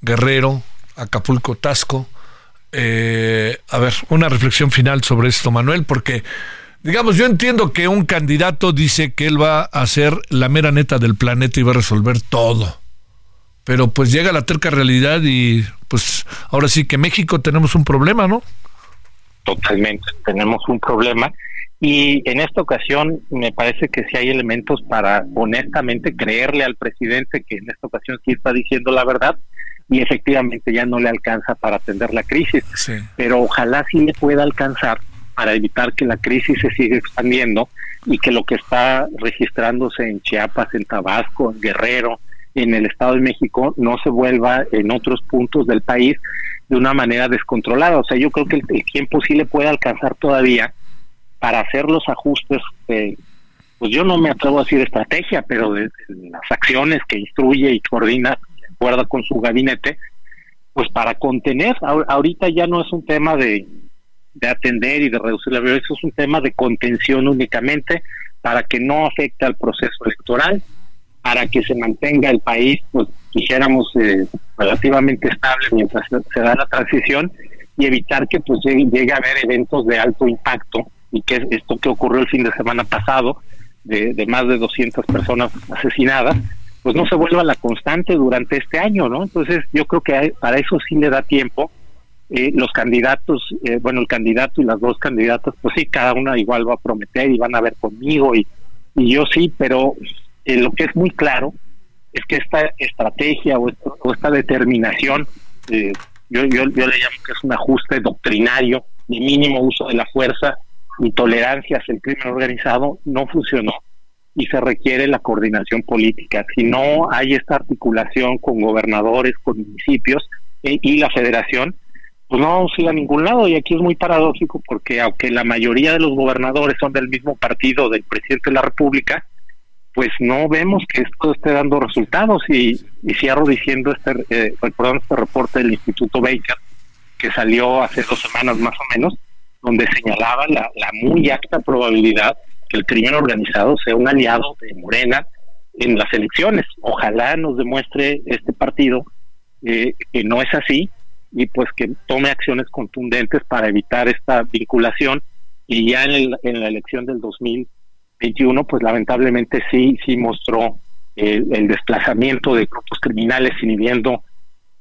Guerrero, Acapulco, Tasco, eh, a ver, una reflexión final sobre esto, Manuel, porque, digamos, yo entiendo que un candidato dice que él va a ser la mera neta del planeta y va a resolver todo. Pero pues llega la terca realidad y pues ahora sí que México tenemos un problema, ¿no? Totalmente, tenemos un problema. Y en esta ocasión me parece que sí hay elementos para honestamente creerle al presidente que en esta ocasión sí está diciendo la verdad y efectivamente ya no le alcanza para atender la crisis. Pero ojalá sí le pueda alcanzar para evitar que la crisis se siga expandiendo y que lo que está registrándose en Chiapas, en Tabasco, en Guerrero, en el Estado de México no se vuelva en otros puntos del país de una manera descontrolada. O sea, yo creo que el, tiempo sí le puede alcanzar todavía para hacer los ajustes, pues yo no me atrevo a decir estrategia, pero de las acciones que instruye y coordina acuerda con su gabinete, pues para contener, ahorita ya no es un tema de, de atender y de reducir la violencia, es un tema de contención únicamente para que no afecte al proceso electoral, para que se mantenga el país, pues dijéramos, eh, relativamente estable mientras se da la transición y evitar que pues llegue, a haber eventos de alto impacto y que esto que ocurrió el fin de semana pasado, de, más de 200 personas asesinadas, pues no se vuelva la constante durante este año, ¿no? Entonces yo creo que para eso sí le da tiempo. Eh, los candidatos, eh, bueno, el candidato y las dos candidatas, pues sí, cada una igual va a prometer y van a ver conmigo y, y yo sí, pero eh, lo que es muy claro es que esta estrategia o, esta determinación, yo, yo, yo le llamo que es un ajuste doctrinario de mínimo uso de la fuerza y tolerancia hacia el crimen organizado, no funcionó y se requiere la coordinación política. Si no hay esta articulación con gobernadores, con municipios eh, y la federación, pues no vamos a ir a ningún lado. Y aquí es muy paradójico porque aunque la mayoría de los gobernadores son del mismo partido del presidente de la República, pues no vemos que esto esté dando resultados. Y, y cierro diciendo este, eh, este reporte del Instituto Baker, que salió hace dos semanas más o menos, donde señalaba la, muy alta probabilidad que el crimen organizado sea un aliado de Morena en las elecciones. Ojalá nos demuestre este partido eh, que no es así y pues que tome acciones contundentes para evitar esta vinculación y ya en, en la elección del 2021 pues lamentablemente sí sí mostró el, el desplazamiento de grupos criminales inhibiendo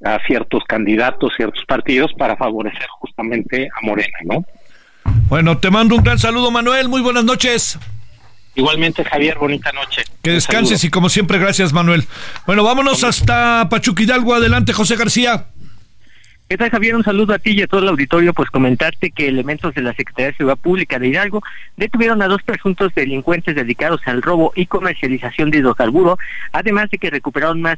a ciertos candidatos, ciertos partidos para favorecer justamente a Morena, ¿no? Bueno, te mando un gran saludo, Manuel. Muy buenas noches. Igualmente, Javier, bonita noche. Que descanses y como siempre, gracias, Manuel. Bueno, vámonos hasta Pachuca Hidalgo. Adelante, José García. ¿Qué tal, Javier? Un saludo a ti y a todo el auditorio. Pues comentarte que elementos de la Secretaría de Seguridad Pública de Hidalgo detuvieron a dos presuntos delincuentes dedicados al robo y comercialización de hidrocarburo, además de que recuperaron más.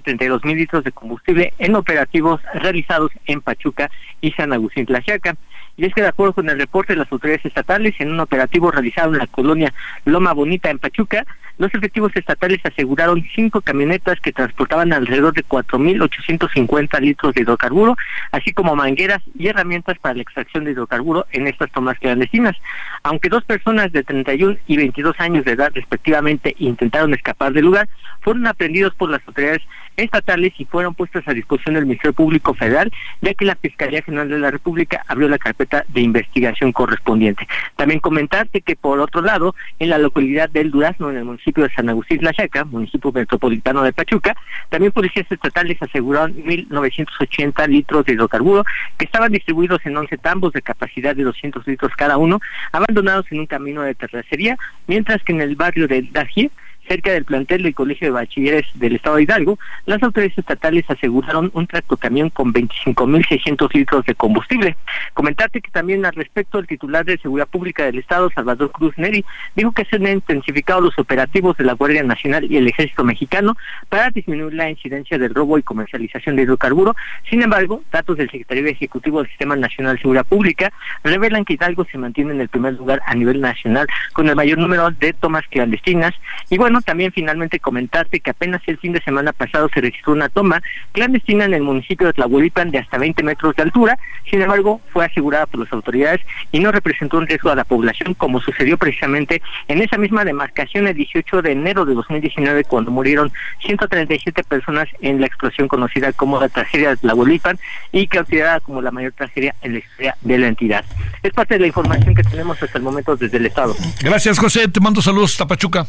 72 mil litros de combustible en operativos realizados en Pachuca y San Agustín Tlaxiaca. Y es que de acuerdo con el reporte de las autoridades estatales, en un operativo realizado en la colonia Loma Bonita en Pachuca, los efectivos estatales aseguraron cinco camionetas que transportaban alrededor de 4.850 litros de hidrocarburo, así como mangueras y herramientas para la extracción de hidrocarburo en estas tomas clandestinas. Aunque dos personas de 31 y 22 años de edad respectivamente intentaron escapar del lugar, fueron aprendidos por las autoridades estatales y fueron puestas a disposición del Ministerio Público Federal, ya que la Fiscalía General de la República abrió la carpeta de investigación correspondiente. También comentarte que por otro lado, en la localidad del Durazno, en el municipio de San Agustín La Chaca, municipio metropolitano de Pachuca, también policías estatales aseguraron 1.980 litros de hidrocarburo que estaban distribuidos en 11 tambos de capacidad de 200 litros cada uno, abandonados en un camino de terracería, mientras que en el barrio de Dají, cerca del plantel del Colegio de Bachilleres del Estado de Hidalgo, las autoridades estatales aseguraron un tractocamión con 25.600 litros de combustible. Comentarte que también al respecto el titular de Seguridad Pública del Estado, Salvador Cruz Neri, dijo que se han intensificado los operativos de la Guardia Nacional y el Ejército Mexicano para disminuir la incidencia del robo y comercialización de hidrocarburo. Sin embargo, datos del Secretario Ejecutivo del Sistema Nacional de Seguridad Pública revelan que Hidalgo se mantiene en el primer lugar a nivel nacional con el mayor número de tomas clandestinas. Y bueno, también finalmente comentarte que apenas el fin de semana pasado se registró una toma clandestina en el municipio de Tlahuelipan de hasta 20 metros de altura, sin embargo fue asegurada por las autoridades y no representó un riesgo a la población como sucedió precisamente en esa misma demarcación el 18 de enero de 2019 cuando murieron 137 personas en la explosión conocida como la tragedia de Tlahuelipan y considerada como la mayor tragedia en la historia de la entidad. Es parte de la información que tenemos hasta el momento desde el Estado. Gracias José, te mando saludos hasta Pachuca.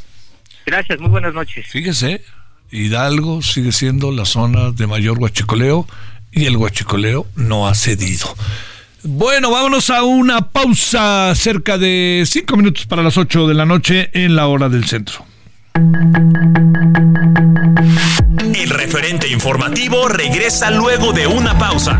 Gracias, muy buenas noches. Fíjese, Hidalgo sigue siendo la zona de mayor huachicoleo y el huachicoleo no ha cedido. Bueno, vámonos a una pausa cerca de cinco minutos para las ocho de la noche en la hora del centro. El referente informativo regresa luego de una pausa.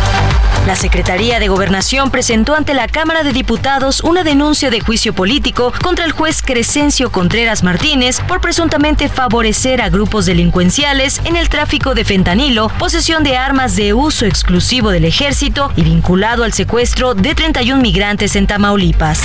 La Secretaría de Gobernación presentó ante la Cámara de Diputados una denuncia de juicio político contra el juez Crescencio Contreras Martínez por presuntamente favorecer a grupos delincuenciales en el tráfico de fentanilo, posesión de armas de uso exclusivo del ejército y vinculado al secuestro de 31 migrantes en Tamaulipas.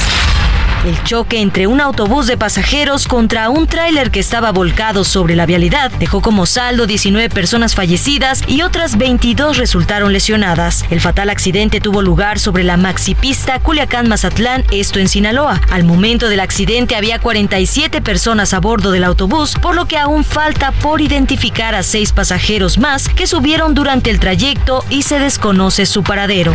El choque entre un autobús de pasajeros contra un tráiler que estaba volcado sobre la vialidad dejó como saldo 19 personas fallecidas y otras 22 resultaron lesionadas. El fatal accidente tuvo lugar sobre la maxipista Culiacán-Mazatlán, esto en Sinaloa. Al momento del accidente había 47 personas a bordo del autobús, por lo que aún falta por identificar a seis pasajeros más que subieron durante el trayecto y se desconoce su paradero.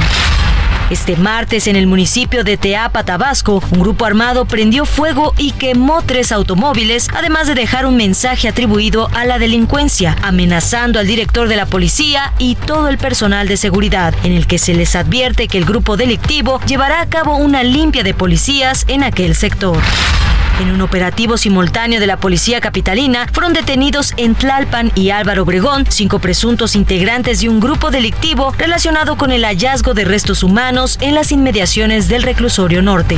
Este martes en el municipio de Teapa, Tabasco, un grupo armado prendió fuego y quemó tres automóviles, además de dejar un mensaje atribuido a la delincuencia, amenazando al director de la policía y todo el personal de seguridad, en el que se les advierte que el grupo delictivo llevará a cabo una limpia de policías en aquel sector. En un operativo simultáneo de la policía capitalina, fueron detenidos en Tlalpan y Álvaro Obregón cinco presuntos integrantes de un grupo delictivo relacionado con el hallazgo de restos humanos en las inmediaciones del reclusorio norte.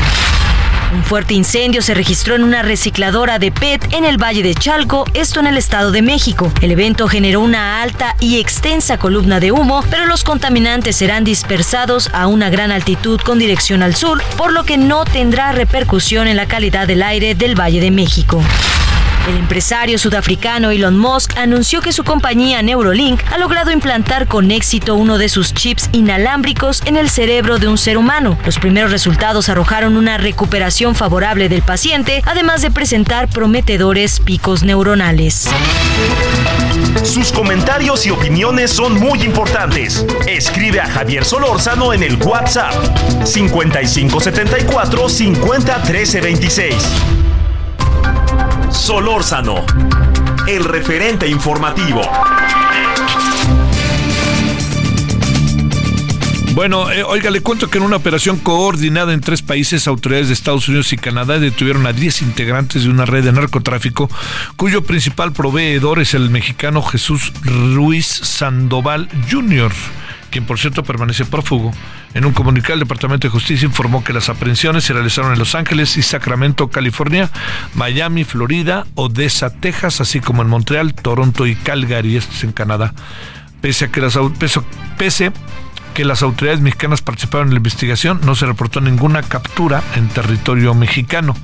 Un fuerte incendio se registró en una recicladora de PET en el Valle de Chalco, esto en el Estado de México. El evento generó una alta y extensa columna de humo, pero los contaminantes serán dispersados a una gran altitud con dirección al sur, por lo que no tendrá repercusión en la calidad del aire del Valle de México. El empresario sudafricano Elon Musk anunció que su compañía Neurolink ha logrado implantar con éxito uno de sus chips inalámbricos en el cerebro de un ser humano. Los primeros resultados arrojaron una recuperación favorable del paciente, además de presentar prometedores picos neuronales. Sus comentarios y opiniones son muy importantes. Escribe a Javier Solórzano en el WhatsApp 5574 50 26. Solórzano, el referente informativo. Bueno, eh, oiga, le cuento que en una operación coordinada en tres países, autoridades de Estados Unidos y Canadá detuvieron a 10 integrantes de una red de narcotráfico cuyo principal proveedor es el mexicano Jesús Ruiz Sandoval Jr., quien por cierto permanece prófugo. En un comunicado, el Departamento de Justicia informó que las aprehensiones se realizaron en Los Ángeles y Sacramento, California, Miami, Florida, Odessa, Texas, así como en Montreal, Toronto y Calgary, estos en Canadá. Pese a que las autoridades mexicanas participaron en la investigación, no se reportó ninguna captura en territorio mexicano.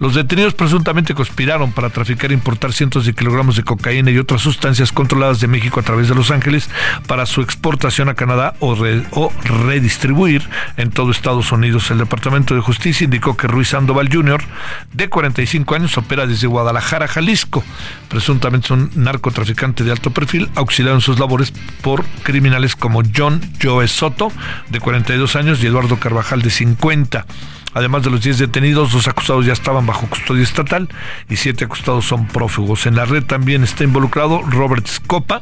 Los detenidos presuntamente conspiraron para traficar e importar cientos de kilogramos de cocaína y otras sustancias controladas de México a través de Los Ángeles para su exportación a Canadá o, redistribuir en todo Estados Unidos. El Departamento de Justicia indicó que Ruiz Sandoval Jr., de 45 años, opera desde Guadalajara, Jalisco. Presuntamente es un narcotraficante de alto perfil, auxiliado en sus labores por criminales como John Joe Soto, de 42 años, y Eduardo Carvajal, de 50. Además de los 10 detenidos, dos acusados ya estaban bajo custodia estatal y siete acusados son prófugos. En la red también está involucrado Robert Scopa,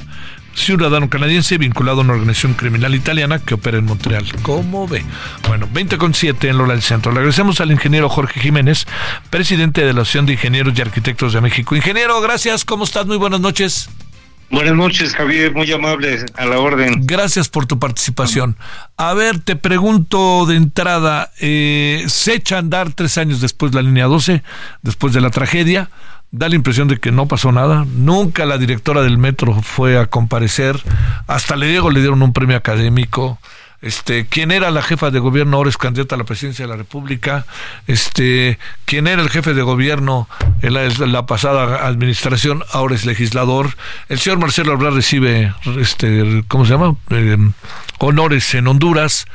ciudadano canadiense vinculado a una organización criminal italiana que opera en Montreal. ¿Cómo ve? Bueno, 20 con 7 en Lola del Centro. Le agradecemos al ingeniero Jorge Jiménez, presidente de la Asociación de Ingenieros y Arquitectos de México. Ingeniero, gracias. ¿Cómo estás? Muy buenas noches. Buenas noches, Javier, muy amable, a la orden. Gracias por tu participación. A ver, te pregunto de entrada, eh, se echa a andar tres años después de la línea 12, después de la tragedia, da la impresión de que no pasó nada, nunca la directora del metro fue a comparecer, hasta le Diego le dieron un premio académico, este, quién era la jefa de gobierno, ahora es candidata a la presidencia de la República, este, quién era el jefe de gobierno en la, pasada administración, ahora es legislador, el señor Marcelo Alvar recibe, este, ¿cómo se llama? Em, honores en Honduras,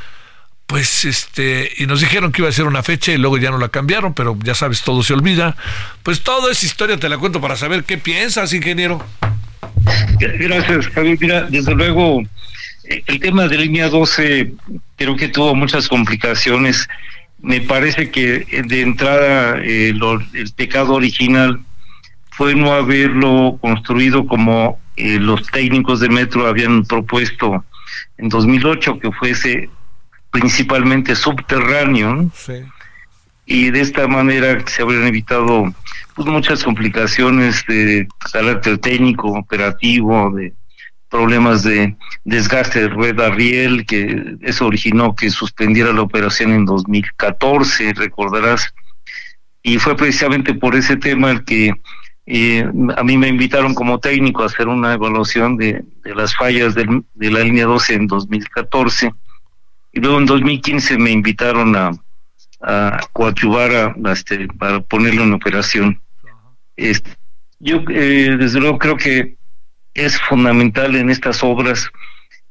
pues este, y nos dijeron que iba a ser una fecha y luego ya no la cambiaron, pero ya sabes, todo se olvida. Pues todo es historia, te la cuento para saber qué piensas, ingeniero. Gracias, Javier. Mira, desde luego, el tema de línea 12 creo que tuvo muchas complicaciones. Me parece que de entrada eh, el pecado original fue no haberlo construido como eh, los técnicos de metro habían propuesto en 2008, que fuese principalmente subterráneo. Y de esta manera se habrían evitado pues, muchas complicaciones de carácter técnico, operativo, de problemas de desgaste de rueda riel, que eso originó que suspendiera la operación en 2014, recordarás. Y fue precisamente por ese tema el que eh, a mí me invitaron como técnico a hacer una evaluación de, las fallas de la línea 12 en 2014. Y luego en 2015 me invitaron a, a coadyuvar a, este, para ponerlo en operación. Este, yo eh, desde luego creo que es fundamental en estas obras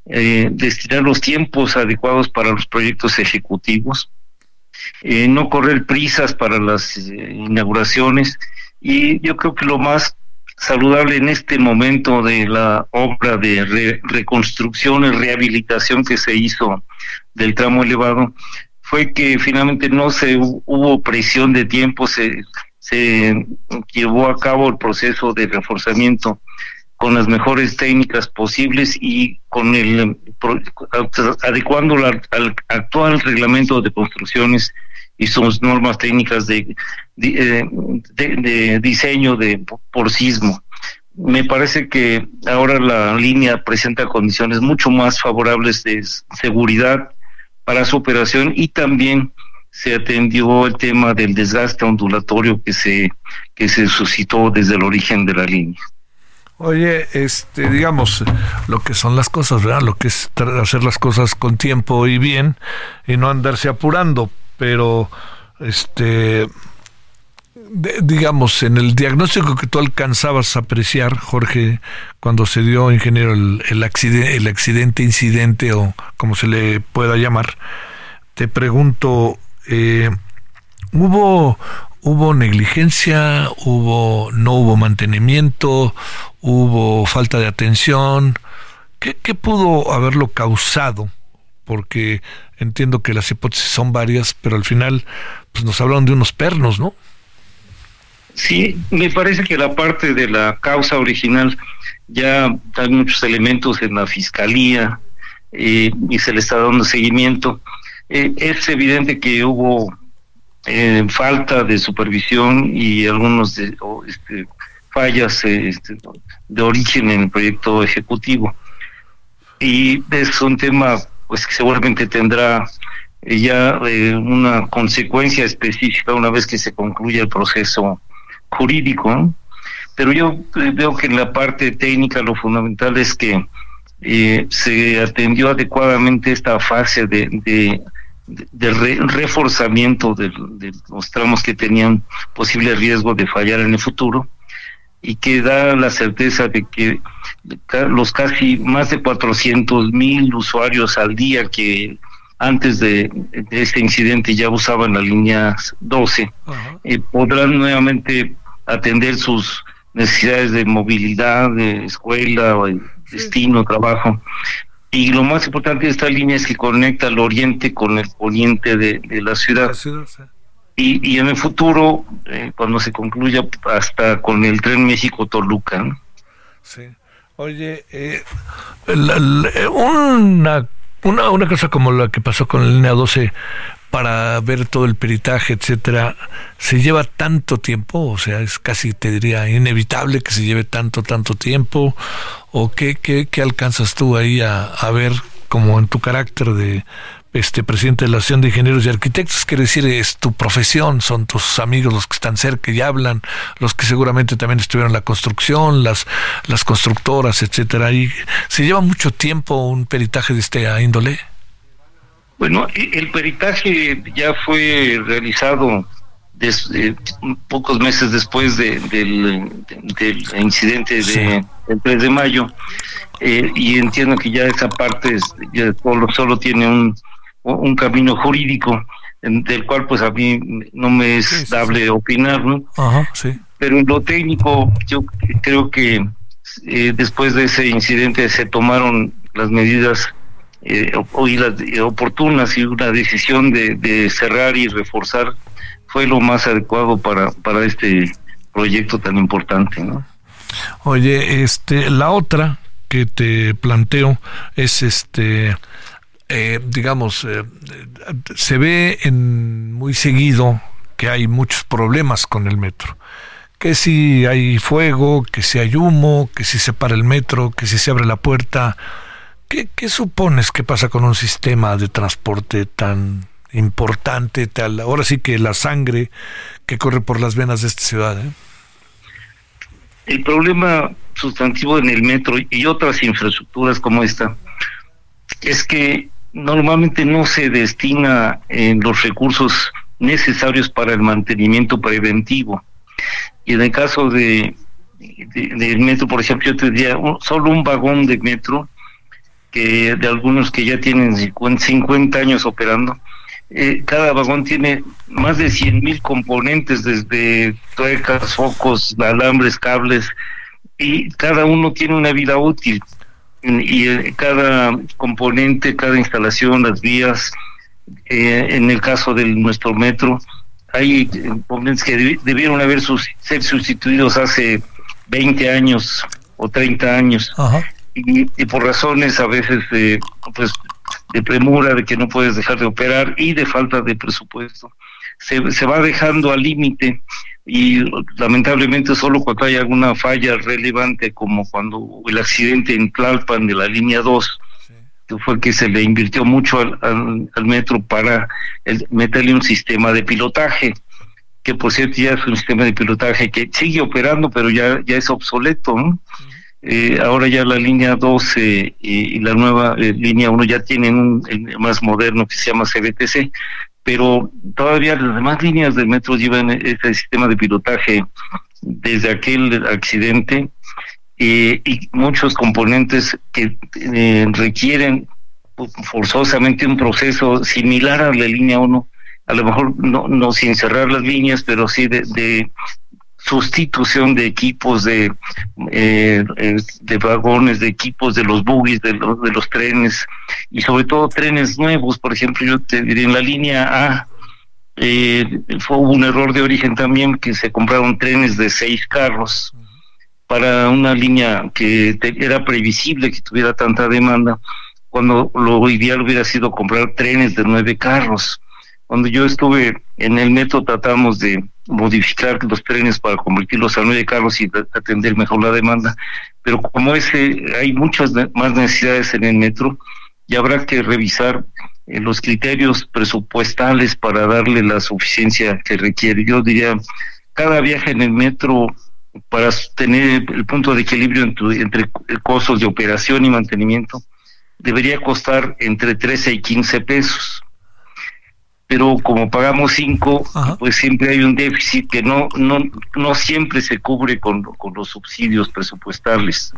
eh, destinar los tiempos adecuados para los proyectos ejecutivos, eh, no correr prisas para las eh, inauguraciones. Y yo creo que lo más saludable en este momento de la obra de reconstrucción y rehabilitación que se hizo del tramo elevado fue que finalmente no se hubo presión de tiempo, se, se llevó a cabo el proceso de reforzamiento con las mejores técnicas posibles y con el adecuándolo al, actual reglamento de construcciones y sus normas técnicas de, eh, de, diseño de por sismo. Me parece que ahora la línea presenta condiciones mucho más favorables de seguridad para su operación y también se atendió el tema del desgaste ondulatorio que se que se suscitó desde el origen de la línea. Oye, este, digamos, lo que son las cosas, ¿verdad? Lo que es hacer las cosas con tiempo y bien y no andarse apurando, pero este digamos, en el diagnóstico que tú alcanzabas a apreciar, Jorge, cuando se dio, ingeniero, el, accidente, el accidente, incidente o como se le pueda llamar, te pregunto, eh, ¿hubo, ¿hubo negligencia? ¿Hubo, no hubo mantenimiento? ¿Hubo falta de atención? ¿Qué, pudo haberlo causado? Porque entiendo que las hipótesis son varias, pero al final pues nos hablan de unos pernos, ¿no? Sí, me parece que la parte de la causa original ya hay muchos elementos en la fiscalía eh, y se le está dando seguimiento. Eh, es evidente que hubo eh, falta de supervisión y algunos de este, fallas este, de origen en el proyecto ejecutivo. Y es un tema pues que seguramente tendrá ya una consecuencia específica una vez que se concluya el proceso jurídico, pero yo eh, veo que en la parte técnica lo fundamental es que eh, se atendió adecuadamente esta fase de, reforzamiento de, los tramos que tenían posible riesgo de fallar en el futuro y que da la certeza de que los casi más de 400 mil usuarios al día que antes de, este incidente ya usaban la línea 12 eh, podrán nuevamente atender sus necesidades de movilidad, de escuela, destino, trabajo. Y lo más importante de esta línea es que conecta el oriente con el poniente de, la ciudad. y, y, en el futuro, eh, cuando se concluya, hasta con el tren México-Toluca. Sí. Oye, eh, una, una, una cosa como la que pasó con la línea 12 para ver todo el peritaje, etcétera, se lleva tanto tiempo, o sea, es casi te diría inevitable que se lleve tanto, tanto tiempo, o qué, qué, qué alcanzas tú ahí a, a, ver como en tu carácter de este presidente de la Asociación de Ingenieros y Arquitectos, quiere decir, es tu profesión, son tus amigos los que están cerca y hablan, los que seguramente también estuvieron en la construcción, las, las constructoras, etcétera, y se lleva mucho tiempo un peritaje de este índole. Bueno, el peritaje ya fue realizado eh, pocos meses después del, incidente de, del 3 de mayo eh, y entiendo que ya esa parte ya solo, solo tiene un, un camino jurídico del cual pues a mí no me es dable opinar, ¿no? Pero en lo técnico yo creo que eh, después de ese incidente se tomaron las medidas eh, las eh, oportunas y una decisión de, cerrar y reforzar fue lo más adecuado para, para este proyecto tan importante, ¿no? Oye, este, la otra que te planteo es este, eh, digamos, eh, se ve en muy seguido que hay muchos problemas con el metro. Que si hay fuego, que si hay humo, que si se para el metro, que si se abre la puerta, ¿Qué, supones que pasa con un sistema de transporte tan importante, tal, ahora sí que la sangre que corre por las venas de esta ciudad? ¿eh? El problema sustantivo en el metro y otras infraestructuras como esta es que normalmente no se destina en los recursos necesarios para el mantenimiento preventivo. Y en el caso de, del metro, por ejemplo, yo tendría solo un vagón de metro que de algunos que ya tienen 50 años operando. Eh, cada vagón tiene más de 100 mil componentes, desde tuercas, focos, alambres, cables, y cada uno tiene una vida útil. Y eh, cada componente, cada instalación, las vías, eh, en el caso de nuestro metro, hay componentes que debieron haber ser sustituidos hace 20 años o 30 años. Ajá y, por razones a veces de, pues, de premura, de que no puedes dejar de operar y de falta de presupuesto, se, se va dejando al límite y lamentablemente solo cuando hay alguna falla relevante como cuando el accidente en Tlalpan de la línea 2, que fue que se le invirtió mucho al, al, metro para meterle un sistema de pilotaje que por cierto ya es un sistema de pilotaje que sigue operando pero ya ya es obsoleto ¿no? Eh, ahora ya la línea 12 y, la nueva eh, línea 1 ya tienen un más moderno que se llama CBTC, pero todavía las demás líneas del metro llevan ese sistema de pilotaje desde aquel accidente eh, y muchos componentes que eh, requieren forzosamente un proceso similar a la línea 1, a lo mejor no, no sin cerrar las líneas, pero sí de, sustitución de equipos de, eh, de vagones, de equipos de los buggies, de los, de los trenes y sobre todo trenes nuevos. Por ejemplo, yo te diré en la línea A, eh, fue un error de origen también que se compraron trenes de seis carros para una línea que era previsible que tuviera tanta demanda, cuando lo ideal hubiera sido comprar trenes de nueve carros. Cuando yo estuve en el metro tratamos de modificar los trenes para convertirlos a nueve carros y atender mejor la demanda, pero como ese hay muchas más necesidades en el metro y habrá que revisar eh, los criterios presupuestales para darle la suficiencia que requiere. Yo diría, cada viaje en el metro para tener el punto de equilibrio entre, entre costos de operación y mantenimiento debería costar entre 13 y 15 pesos. Pero como pagamos 5, pues siempre hay un déficit que no no no siempre se cubre con, con los subsidios presupuestales.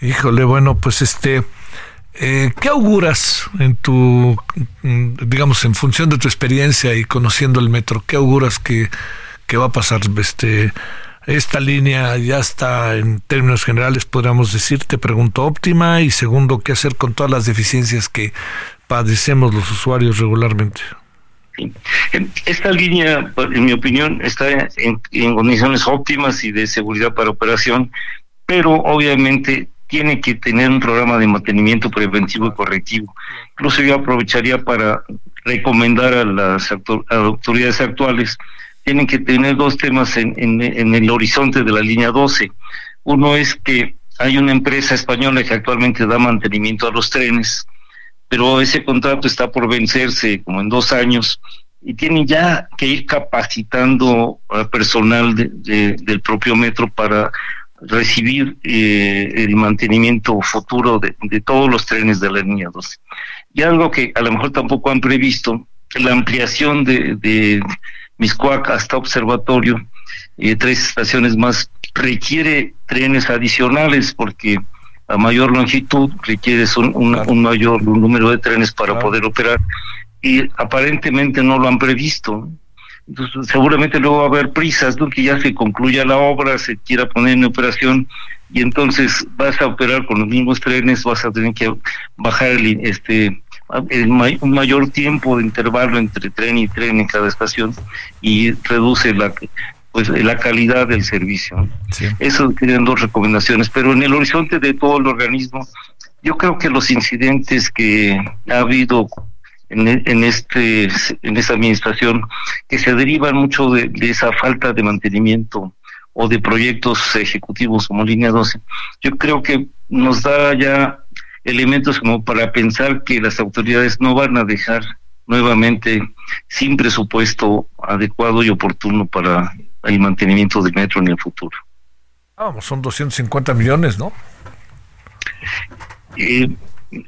Híjole, bueno, pues este eh, ¿Qué auguras en tu, digamos, en función de tu experiencia y conociendo el metro? ¿Qué auguras que, va a pasar? Este, esta línea ya está en términos generales, podríamos decir, te pregunto, óptima y segundo, ¿qué hacer con todas las deficiencias que padecemos los usuarios regularmente? Esta línea, en mi opinión, está en, en condiciones óptimas y de seguridad para operación, pero obviamente tiene que tener un programa de mantenimiento preventivo y correctivo. Incluso yo aprovecharía para recomendar a las autoridades actuales, tienen que tener dos temas en, en, el horizonte de la línea 12. Uno es que hay una empresa española que actualmente da mantenimiento a los trenes, pero ese contrato está por vencerse como en dos años y tienen ya que ir capacitando a personal del propio metro para recibir eh, el mantenimiento futuro de, todos los trenes de la línea 12. Y algo que a lo mejor tampoco han previsto, la ampliación de, de Miscuac hasta Observatorio, eh, tres estaciones más, requiere trenes adicionales porque a mayor longitud requiere un, mayor número de trenes para poder operar y aparentemente no lo han previsto. Entonces, seguramente luego va a haber prisas, ¿no? que ya se concluya la obra, se quiera poner en operación y entonces vas a operar con los mismos trenes, vas a tener que bajar el, este un mayor tiempo de intervalo entre tren y tren en cada estación y reduce la pues la calidad del servicio. Eso tienen dos recomendaciones, pero en el horizonte de todo el organismo, yo creo que los incidentes que ha habido en, en, este en esta administración que se derivan mucho de, esa falta de mantenimiento o de proyectos ejecutivos como línea 12 yo creo que nos da ya elementos como para pensar que las autoridades no van a dejar nuevamente sin presupuesto adecuado y oportuno para el mantenimiento del metro en el futuro. Vamos, son 250 millones, ¿no? Eh,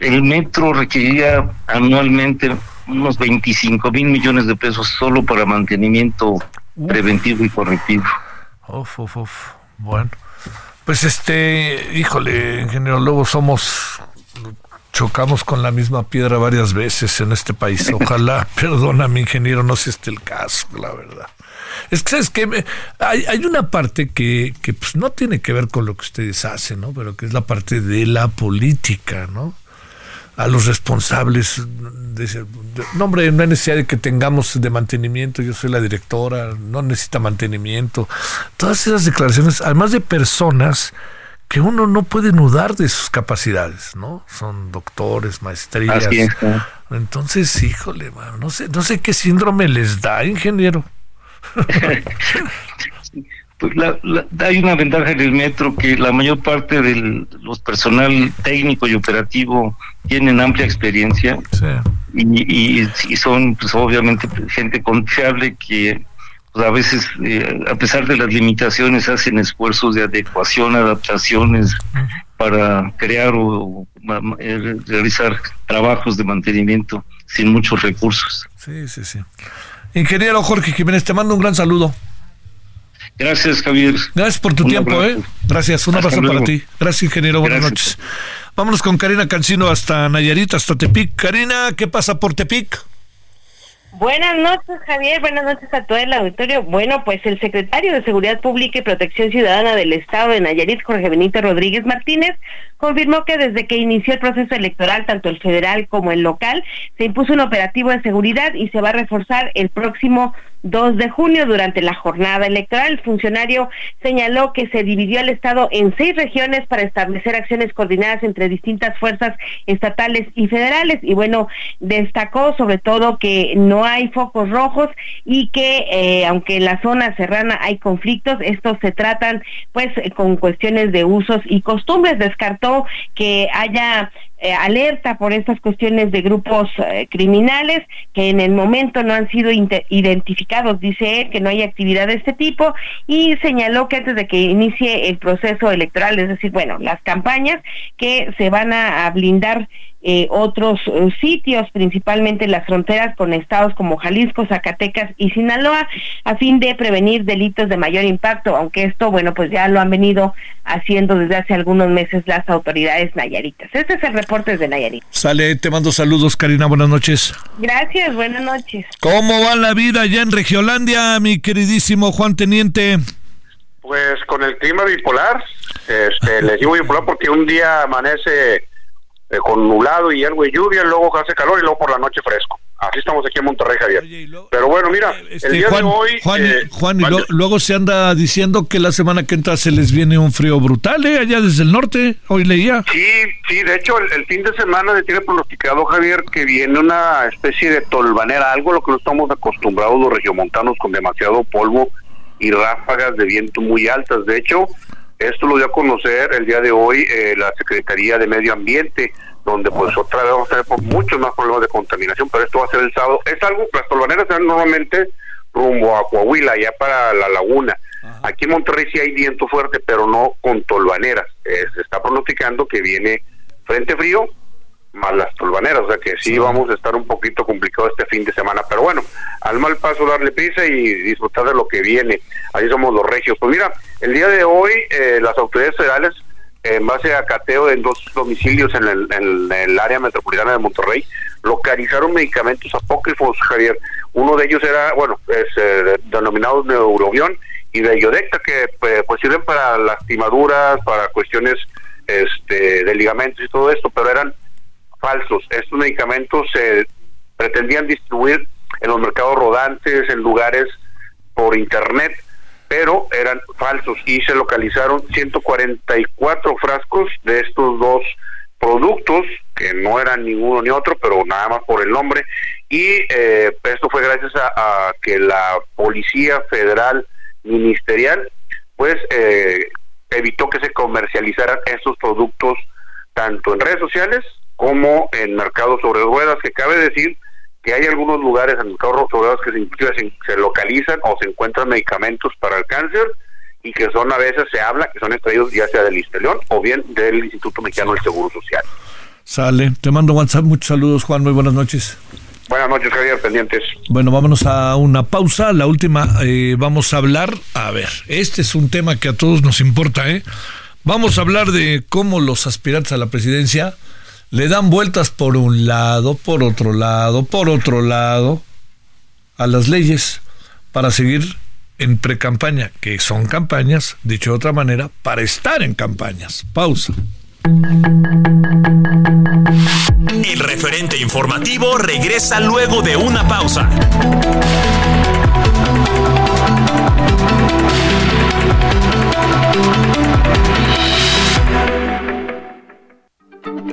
el metro requeriría anualmente unos 25 mil millones de pesos solo para mantenimiento preventivo y correctivo. Uf, uf, uf. Bueno, pues este, híjole, ingeniero, luego somos, chocamos con la misma piedra varias veces en este país. Ojalá, perdona mi ingeniero, no sé este el caso, la verdad. Es que, ¿sabes que hay, hay, una parte que, que pues, no tiene que ver con lo que ustedes hacen, ¿no? Pero que es la parte de la política, ¿no? a los responsables. De, no, hombre, no hay necesidad de que tengamos de mantenimiento. Yo soy la directora, no necesita mantenimiento. Todas esas declaraciones, además de personas que uno no puede dudar de sus capacidades, ¿no? Son doctores, maestrías. Entonces, híjole, no sé, no sé qué síndrome les da, ingeniero. pues la, hay una ventaja en el metro que la mayor parte del los personal técnico y operativo tienen amplia experiencia y, y, son pues obviamente gente confiable que a veces eh, a pesar de las limitaciones hacen esfuerzos de adecuación adaptaciones para crear o, eh, realizar trabajos de mantenimiento sin muchos recursos. Sí, sí, sí. Ingeniero Jorge Jiménez, te mando un gran saludo. Gracias, Javier. Gracias por tu tiempo, ¿eh? Gracias, un abrazo para ti. Gracias, ingeniero. Buenas noches. Vámonos con Karina Cancino hasta Nayarit, hasta Tepic. Karina, ¿qué pasa por Tepic? Buenas noches, Javier. Buenas noches a todo el auditorio. Bueno, pues el secretario de Seguridad Pública y Protección Ciudadana del Estado de Nayarit, Jorge Benito Rodríguez Martínez, confirmó que desde que inició el proceso electoral, tanto el federal como el local, se impuso un operativo de seguridad y se va a reforzar el próximo 2 de junio durante la jornada electoral. El funcionario señaló que se dividió el Estado en seis regiones para establecer acciones coordinadas entre distintas fuerzas estatales y federales. Y bueno, destacó sobre todo que no hay focos rojos y que eh, aunque en la zona serrana hay conflictos, estos se tratan pues con cuestiones de usos y costumbres. Descartó que haya eh, alerta por estas cuestiones de grupos eh, criminales que en el momento no han sido identificados, dice él, que no hay actividad de este tipo y señaló que antes de que inicie el proceso electoral, es decir, bueno, las campañas que se van a blindar eh, otros sitios, principalmente las fronteras con estados como Jalisco, Zacatecas y Sinaloa, a fin de prevenir delitos de mayor impacto, aunque esto, bueno, pues ya lo han venido haciendo desde hace algunos meses las autoridades nayaritas. Este es el de Nayarit. Sale, te mando saludos, Karina, buenas noches. Gracias, buenas noches. ¿Cómo va la vida allá en Regiolandia, mi queridísimo Juan Teniente? Pues con el clima bipolar, este, les digo bipolar porque un día amanece eh, con nublado y algo de lluvia, luego hace calor y luego por la noche fresco. Así estamos aquí en Monterrey, Javier. Pero bueno, mira, el este, día de hoy... Juan, y eh, luego se anda diciendo que la semana que entra se les viene un frío brutal, ¿eh? Allá desde el norte, hoy leía. Sí, sí, de hecho el, fin de semana se tiene pronosticado, Javier, que viene una especie de tolvanera, algo a lo que no estamos acostumbrados los regiomontanos con demasiado polvo y ráfagas de viento muy altas. De hecho, esto lo dio a conocer el día de hoy eh, la Secretaría de Medio Ambiente, donde pues otra vez vamos a tener muchos más problemas de contaminación, pero esto va a ser el sábado. Es algo, las tolvaneras se dan normalmente rumbo a Coahuila, ya para la laguna. Aquí en Monterrey sí hay viento fuerte, pero no con tolvaneras. Eh, se está pronosticando que viene frente frío más las tolvaneras, o sea que sí, vamos a estar un poquito complicado este fin de semana, pero bueno, al mal paso darle prisa y disfrutar de lo que viene, ahí somos los regios. Pues mira, el día de hoy eh, las autoridades federales, en base a cateo en dos domicilios en el, en el área metropolitana de Monterrey, localizaron medicamentos apócrifos, Javier. Uno de ellos era, bueno, es eh, denominado neurobión y de iodecta, que pues, pues sirven para lastimaduras, para cuestiones este, de ligamentos y todo esto, pero eran falsos. Estos medicamentos se pretendían distribuir en los mercados rodantes, en lugares por internet, pero eran falsos y se localizaron 144 frascos de estos dos productos que no eran ninguno ni otro, pero nada más por el nombre. Y eh, esto fue gracias a, que la Policía Federal Ministerial, pues, eh, evitó que se comercializaran estos productos tanto en redes sociales como en mercados sobre ruedas, que cabe decir que hay algunos lugares en mercados ruedas que se, se, localizan o se encuentran medicamentos para el cáncer y que son a veces se habla que son extraídos ya sea del Isteleón o bien del Instituto Mexicano del Seguro Social. Sale, te mando WhatsApp, muchos saludos Juan, muy buenas noches. Buenas noches, Javier, pendientes. Bueno, vámonos a una pausa. La última, eh, vamos a hablar, a ver, este es un tema que a todos nos importa, ¿eh? Vamos a hablar de cómo los aspirantes a la presidencia le dan vueltas por un lado, por otro lado, por otro lado a las leyes para seguir en precampaña, que son campañas, dicho de otra manera, para estar en campañas. Pausa. El referente informativo regresa luego de una pausa.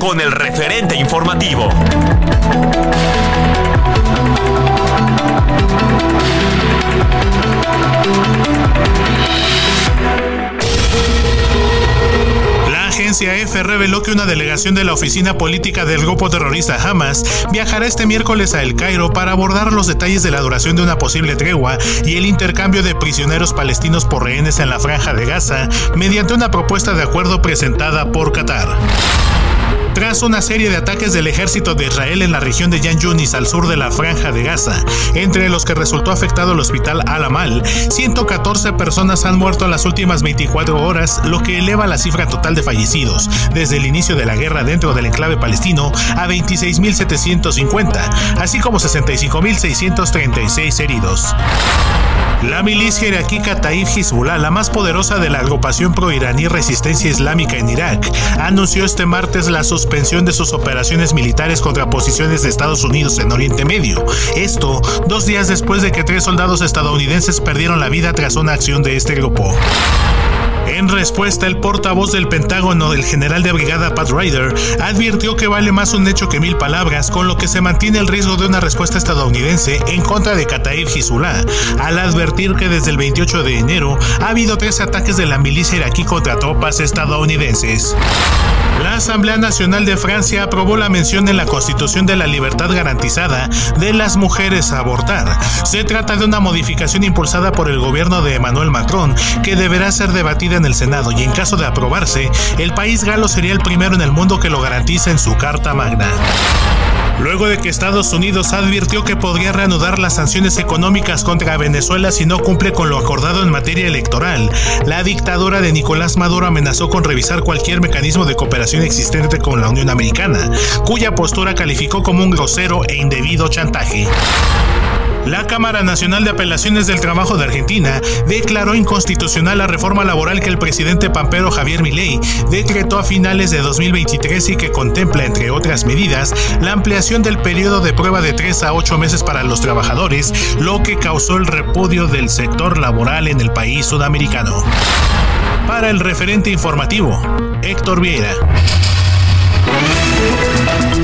Con el referente informativo. agencia EFE reveló que una delegación de la oficina política del grupo terrorista Hamas viajará este miércoles a El Cairo para abordar los detalles de la duración de una posible tregua y el intercambio de prisioneros palestinos por rehenes en la franja de Gaza mediante una propuesta de acuerdo presentada por Qatar. Tras una serie de ataques del ejército de Israel en la región de Yan Yunis al sur de la franja de Gaza, entre los que resultó afectado el hospital Al-Amal, 114 personas han muerto en las últimas 24 horas, lo que eleva la cifra total de fallecidos desde el inicio de la guerra dentro del enclave palestino a 26.750, así como 65.636 heridos. La milicia iraquí Kataib Hezbollah, la más poderosa de la agrupación pro-iraní Resistencia Islámica en Irak, anunció este martes la suspensión de sus operaciones militares contra posiciones de Estados Unidos en Oriente Medio. Esto dos días después de que tres soldados estadounidenses perdieron la vida tras una acción de este grupo. En respuesta, el portavoz del Pentágono, el general de brigada Pat Ryder, advirtió que vale más un hecho que mil palabras, con lo que se mantiene el riesgo de una respuesta estadounidense en contra de Kataib Hezbollah, al advertir que desde el 28 de enero ha habido tres ataques de la milicia iraquí contra tropas estadounidenses. La Asamblea Nacional de Francia aprobó la mención en la Constitución de la libertad garantizada de las mujeres a abortar. Se trata de una modificación impulsada por el gobierno de Emmanuel Macron que deberá ser debatida en el Senado y en caso de aprobarse, el país galo sería el primero en el mundo que lo garantiza en su Carta Magna. Luego de que Estados Unidos advirtió que podría reanudar las sanciones económicas contra Venezuela si no cumple con lo acordado en materia electoral, la dictadura de Nicolás Maduro amenazó con revisar cualquier mecanismo de cooperación existente con la Unión Americana, cuya postura calificó como un grosero e indebido chantaje. La Cámara Nacional de Apelaciones del Trabajo de Argentina declaró inconstitucional la reforma laboral que el presidente pampero Javier Milei decretó a finales de 2023 y que contempla, entre otras medidas, la ampliación del periodo de prueba de 3 a 8 meses para los trabajadores, lo que causó el repudio del sector laboral en el país sudamericano. Para el referente informativo, Héctor Vieira.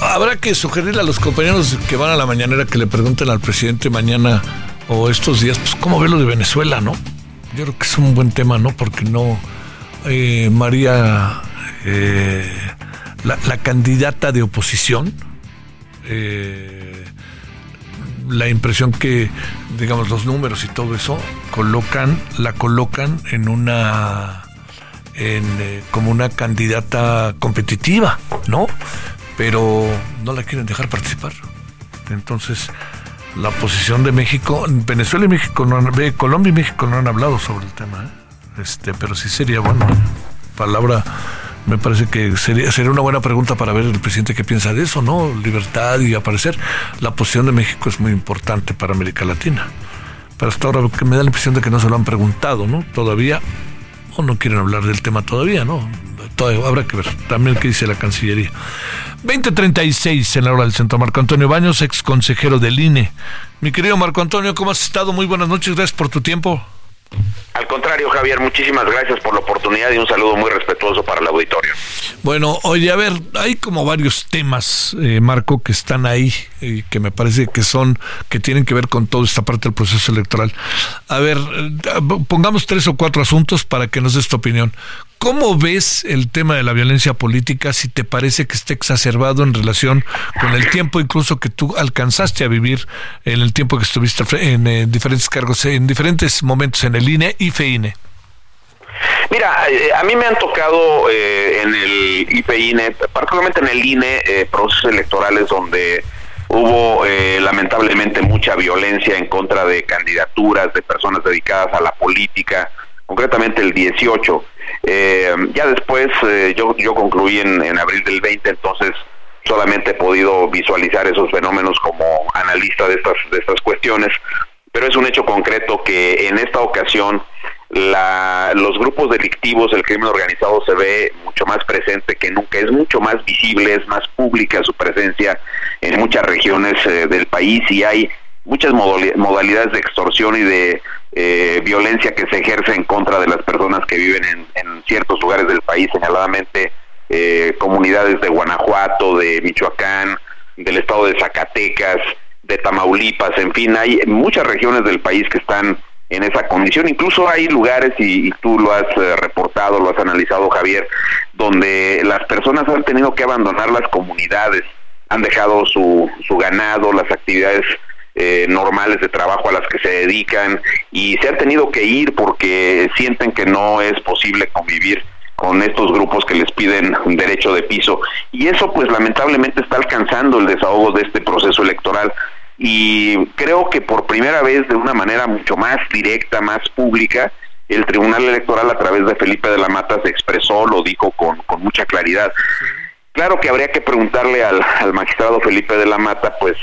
Habrá que sugerirle a los compañeros que van a la mañanera que le pregunten al presidente mañana o estos días, pues cómo ve lo de Venezuela, ¿no? Yo creo que es un buen tema, ¿no? Porque no, eh, María, eh, la, candidata de oposición, eh, la impresión que, digamos, los números y todo eso, colocan, la colocan en una, en, como una candidata competitiva, ¿no? Pero no la quieren dejar participar. Entonces, la posición de México, Venezuela y México, no Colombia y México no han hablado sobre el tema, ¿eh? este, pero sí sería bueno. Palabra, me parece que sería, sería una buena pregunta para ver el presidente qué piensa de eso, ¿no? Libertad y aparecer. La posición de México es muy importante para América Latina. Pero hasta ahora me da la impresión de que no se lo han preguntado, ¿no? Todavía, o no quieren hablar del tema todavía, ¿no? habrá que ver también qué dice la Cancillería. 2036 en la hora del centro. Marco Antonio Baños, ex consejero del INE. Mi querido Marco Antonio, ¿cómo has estado? Muy buenas noches, gracias por tu tiempo. Al contrario, Javier, muchísimas gracias por la oportunidad y un saludo muy respetuoso para el auditorio. Bueno, oye, a ver, hay como varios temas, eh, Marco, que están ahí y que me parece que son, que tienen que ver con toda esta parte del proceso electoral. A ver, eh, pongamos tres o cuatro asuntos para que nos des tu opinión. ¿Cómo ves el tema de la violencia política si te parece que está exacerbado en relación con el tiempo incluso que tú alcanzaste a vivir en el tiempo que estuviste en, eh, diferentes cargos, en diferentes momentos en el INE y FEINE? Mira, eh, a mí me han tocado eh, en el IFEINE, particularmente en el INE, procesos electorales donde hubo lamentablemente mucha violencia en contra de candidaturas, de personas dedicadas a la política, concretamente el 18. Eh, ya después eh, yo, yo concluí en, en, abril del 20, entonces solamente he podido visualizar esos fenómenos como analista de estas, de estas cuestiones, pero es un hecho concreto que en esta ocasión la, los grupos delictivos, el crimen organizado se ve mucho más presente que nunca, es mucho más visible, es más pública su presencia en muchas regiones eh, del país y hay muchas modalidades de extorsión y de eh, violencia que se ejerce en contra de las personas que viven en, en ciertos lugares del país, señaladamente eh, comunidades de Guanajuato, de Michoacán, del estado de Zacatecas, de Tamaulipas, en fin, hay muchas regiones del país que están en esa condición. Incluso hay lugares, y, tú lo has eh, reportado, lo has analizado, Javier, donde las personas han tenido que abandonar las comunidades, han dejado su, su ganado, las actividades eh, normales de trabajo a las que se dedican y se han tenido que ir porque sienten que no es posible convivir con estos grupos que les piden derecho de piso y eso pues lamentablemente está alcanzando el desahogo de este proceso electoral y creo que por primera vez de una manera mucho más directa, más pública, el Tribunal Electoral a través de Felipe de la Mata se expresó, lo dijo con, con mucha claridad. Claro que habría que preguntarle al, al magistrado Felipe de la Mata, pues,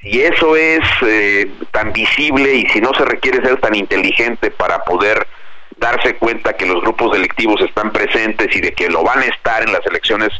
si eso es eh, tan visible y si no se requiere ser tan inteligente para poder darse cuenta que los grupos delictivos están presentes y de que lo van a estar en las elecciones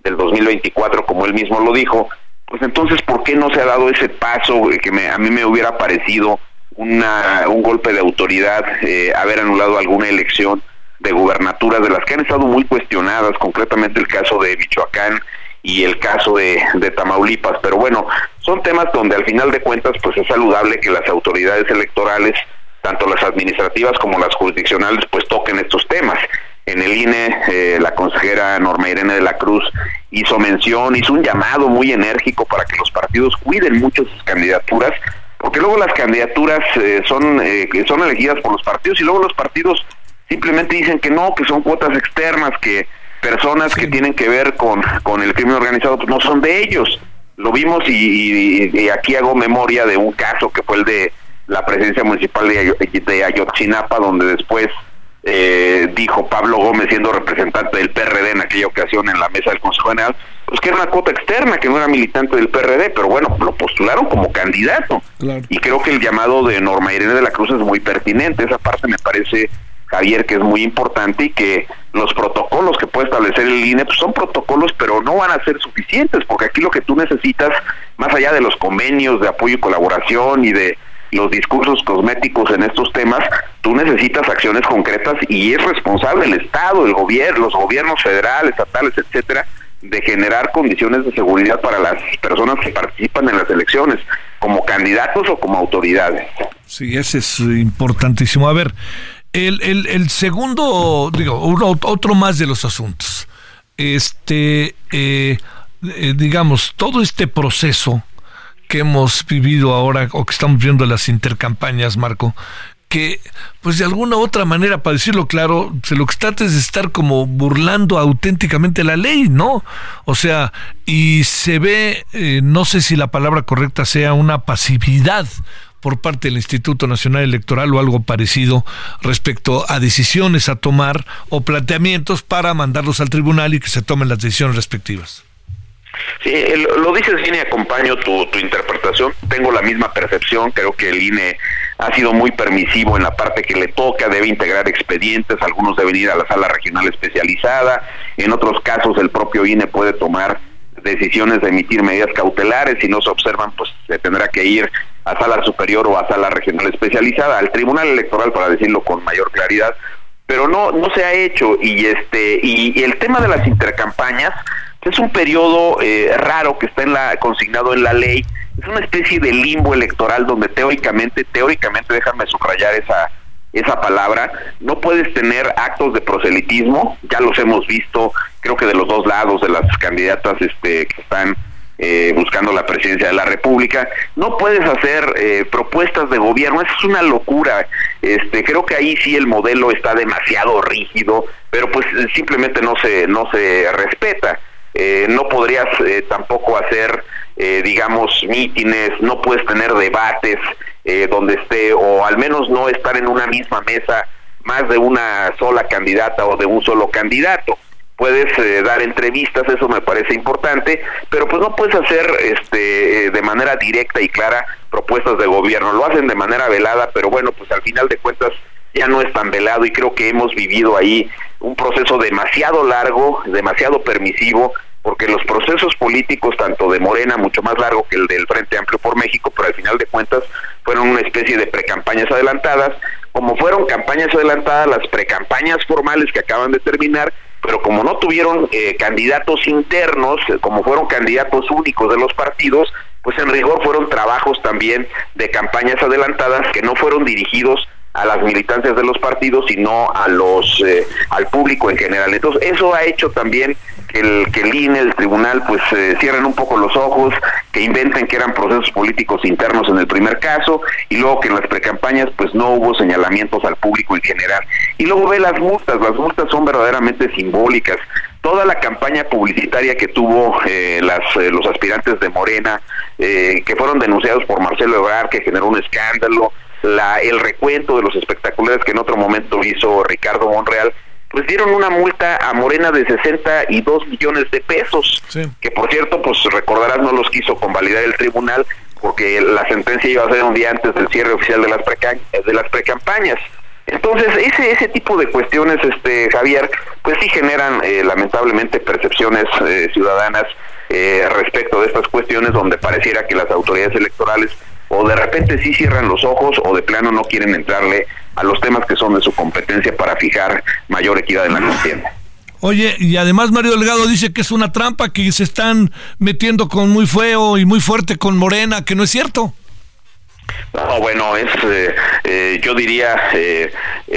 del 2024, como él mismo lo dijo, pues entonces, ¿por qué no se ha dado ese paso que me, a mí me hubiera parecido una, un golpe de autoridad eh, haber anulado alguna elección de gubernaturas de las que han estado muy cuestionadas, concretamente el caso de Michoacán y el caso de, de Tamaulipas. Pero bueno, son temas donde al final de cuentas pues es saludable que las autoridades electorales, tanto las administrativas como las jurisdiccionales, pues toquen estos temas. En el INE, eh, la consejera Norma Irene de la Cruz hizo mención, hizo un llamado muy enérgico para que los partidos cuiden mucho sus candidaturas, porque luego las candidaturas eh, son, eh, son elegidas por los partidos y luego los partidos simplemente dicen que no, que son cuotas externas, que personas que tienen que ver con, con el crimen organizado pues no son de ellos. Lo vimos y, aquí hago memoria de un caso que fue el de la presencia municipal de, de Ayotzinapa, donde después eh, dijo Pablo Gómez, siendo representante del PRD en aquella ocasión en la mesa del Consejo General, pues que era una cuota externa, que no era militante del PRD, pero bueno, lo postularon como candidato. Y creo que el llamado de Norma Irene de la Cruz es muy pertinente. Esa parte me parece, Javier, que es muy importante y que los protocolos que puede establecer el INE pues son protocolos, pero no van a ser suficientes, porque aquí lo que tú necesitas, más allá de los convenios de apoyo y colaboración y de los discursos cosméticos en estos temas, tú necesitas acciones concretas y es responsable el Estado, el gobierno, los gobiernos federales, estatales, etcétera, de generar condiciones de seguridad para las personas que participan en las elecciones, como candidatos o como autoridades. Sí, ese es importantísimo. A ver, el, el, segundo, digo, otro más de los asuntos. Este, eh, eh, digamos, todo este proceso que hemos vivido ahora o que estamos viendo las intercampañas, Marco, que pues de alguna u otra manera, para decirlo claro, se lo que trata es de estar como burlando auténticamente la ley, ¿no? O sea, y se ve, eh, no sé si la palabra correcta sea una pasividad por parte del Instituto Nacional Electoral o algo parecido respecto a decisiones a tomar o planteamientos para mandarlos al tribunal y que se tomen las decisiones respectivas. Sí, lo dices bien y acompaño tu, tu interpretación. Tengo la misma percepción. Creo que el INE ha sido muy permisivo en la parte que le toca, debe integrar expedientes, algunos deben ir a la sala regional especializada, en otros casos el propio INE puede tomar decisiones de emitir medidas cautelares, si no se observan pues se tendrá que ir a sala superior o a sala regional especializada, al Tribunal Electoral para decirlo con mayor claridad, pero no no se ha hecho y este y el tema de las intercampañas es un periodo eh, raro que está en la, consignado en la ley. Es una especie de limbo electoral donde teóricamente, teóricamente, déjame subrayar esa, esa palabra, no puedes tener actos de proselitismo, ya los hemos visto, creo que de los dos lados de las candidatas este, que están eh, buscando la presidencia de la República, no puedes hacer eh, propuestas de gobierno, eso es una locura. Este, creo que ahí sí el modelo está demasiado rígido, pero pues simplemente no se no se respeta. Eh, no podrías eh, tampoco hacer, eh, digamos, mítines, no puedes tener debates donde esté, o al menos no estar en una misma mesa más de una sola candidata o de un solo candidato. puedes eh, dar entrevistas, eso me parece importante, pero pues no puedes hacer este de manera directa y clara propuestas de gobierno, lo hacen de manera velada, pero bueno, pues al final de cuentas ya no es tan velado y creo que hemos vivido ahí un proceso demasiado largo, demasiado permisivo, porque los procesos políticos, tanto de Morena, mucho más largo que el del Frente Amplio por México, pero al final de cuentas fueron una especie de precampañas adelantadas, como fueron campañas adelantadas las precampañas formales que acaban de terminar, pero como no tuvieron eh, candidatos internos, como fueron candidatos únicos de los partidos, pues en rigor fueron trabajos también de campañas adelantadas que no fueron dirigidos a las militancias de los partidos, sino a los eh, al público en general. Entonces, eso ha hecho también que el, que el INE, el tribunal, pues eh, cierren un poco los ojos, que inventen que eran procesos políticos internos en el primer caso, y luego que en las precampañas pues no hubo señalamientos al público en general. Y luego ve las multas, las multas son verdaderamente simbólicas. Toda la campaña publicitaria que tuvo eh, las, los aspirantes de Morena, que fueron denunciados por Marcelo Ebrard, que generó un escándalo, la, el recuento de los espectaculares que en otro momento hizo Ricardo Monreal, pues dieron una multa a Morena de 62 millones de pesos, que por cierto, pues recordarás no los quiso convalidar el tribunal porque la sentencia iba a ser un día antes del cierre oficial de las de las precampañas. Entonces, ese ese tipo de cuestiones, este Javier, pues sí generan eh, lamentablemente percepciones eh, ciudadanas eh, respecto de estas cuestiones donde pareciera que las autoridades electorales o de repente sí cierran los ojos o de plano no quieren entrarle a los temas que son de su competencia para fijar mayor equidad en la contienda. Oye, y además Mario Delgado dice que es una trampa, que se están metiendo con muy feo y muy fuerte con Morena, que no es cierto. No, bueno, es, eh, eh, yo diría, eh,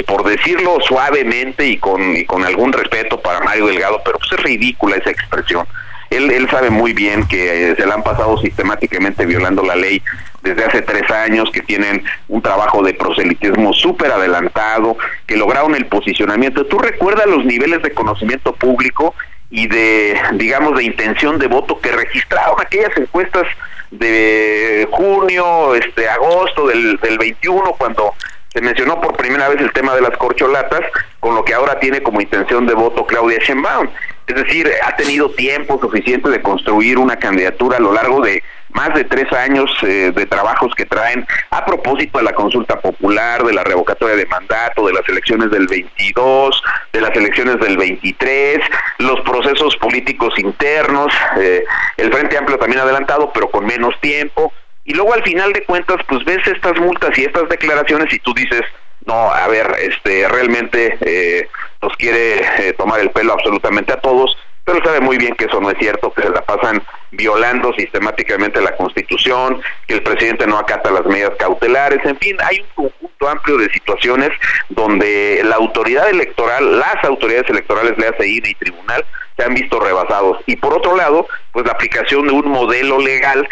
por decirlo suavemente y con, y con algún respeto para Mario Delgado, pero pues es ridícula esa expresión. Él, sabe muy bien que se le han pasado sistemáticamente violando la ley desde hace tres años, que tienen un trabajo de proselitismo súper adelantado, que lograron el posicionamiento. ¿Tú recuerdas los niveles de conocimiento público y de, digamos, de intención de voto que registraron aquellas encuestas de junio, este, agosto del, del 21, cuando se mencionó por primera vez el tema de las corcholatas, con lo que ahora tiene como intención de voto Claudia Sheinbaum. Es decir, ha tenido tiempo suficiente de construir una candidatura a lo largo de más de tres años eh, de trabajos que traen a propósito de la consulta popular, de la revocatoria de mandato, de las elecciones del 22, de las elecciones del 23, los procesos políticos internos, eh, el Frente Amplio también adelantado, pero con menos tiempo. Y luego al final de cuentas, pues ves estas multas y estas declaraciones y tú dices, no, a ver, este, realmente eh, nos quiere tomar el pelo absolutamente a todos pero sabe muy bien que eso no es cierto, que se la pasan violando sistemáticamente la Constitución, que el presidente no acata las medidas cautelares, en fin, hay un conjunto amplio de situaciones donde la autoridad electoral, las autoridades electorales, le hace ir y tribunal, se han visto rebasados. Y por otro lado, pues la aplicación de un modelo legal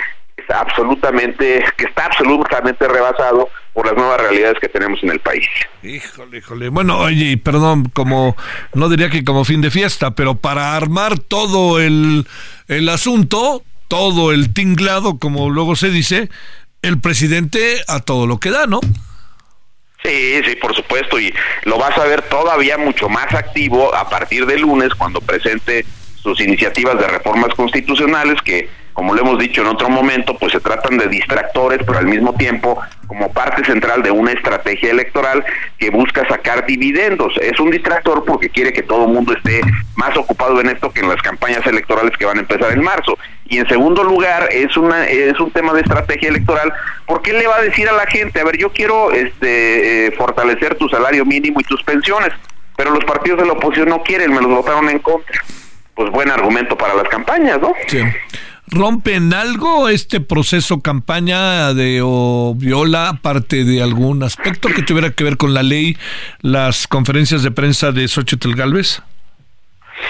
absolutamente, que está absolutamente rebasado por las nuevas realidades que tenemos en el país. Híjole, híjole. Bueno, oye, perdón, como no diría que como fin de fiesta, pero para armar todo el, el asunto, todo el tinglado, como luego se dice, el presidente a todo lo que da, ¿no? Sí, sí, por supuesto, y lo vas a ver todavía mucho más activo a partir de lunes cuando presente sus iniciativas de reformas constitucionales que como lo hemos dicho en otro momento, pues se tratan de distractores, pero al mismo tiempo como parte central de una estrategia electoral que busca sacar dividendos. Es un distractor porque quiere que todo el mundo esté más ocupado en esto que en las campañas electorales que van a empezar en marzo. Y en segundo lugar, es una es un tema de estrategia electoral, porque le va a decir a la gente, a ver, yo quiero este eh, fortalecer tu salario mínimo y tus pensiones, pero los partidos de la oposición no quieren, me los votaron en contra. Pues buen argumento para las campañas, ¿no? Sí rompe en algo este proceso campaña de o viola parte de algún aspecto que tuviera que ver con la ley, las conferencias de prensa de Xochitl Galvez?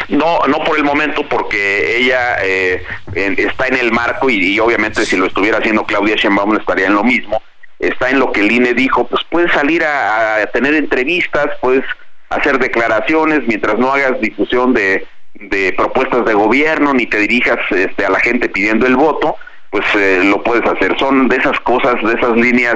No, no por el momento, porque ella eh, está en el marco y, obviamente si lo estuviera haciendo Claudia Sheinbaum estaría en lo mismo. Está en lo que el INE dijo, pues puedes salir a tener entrevistas, puedes hacer declaraciones mientras no hagas difusión de, de propuestas de gobierno ni te dirijas este, a la gente pidiendo el voto, pues eh, lo puedes hacer. Son de esas cosas, de esas líneas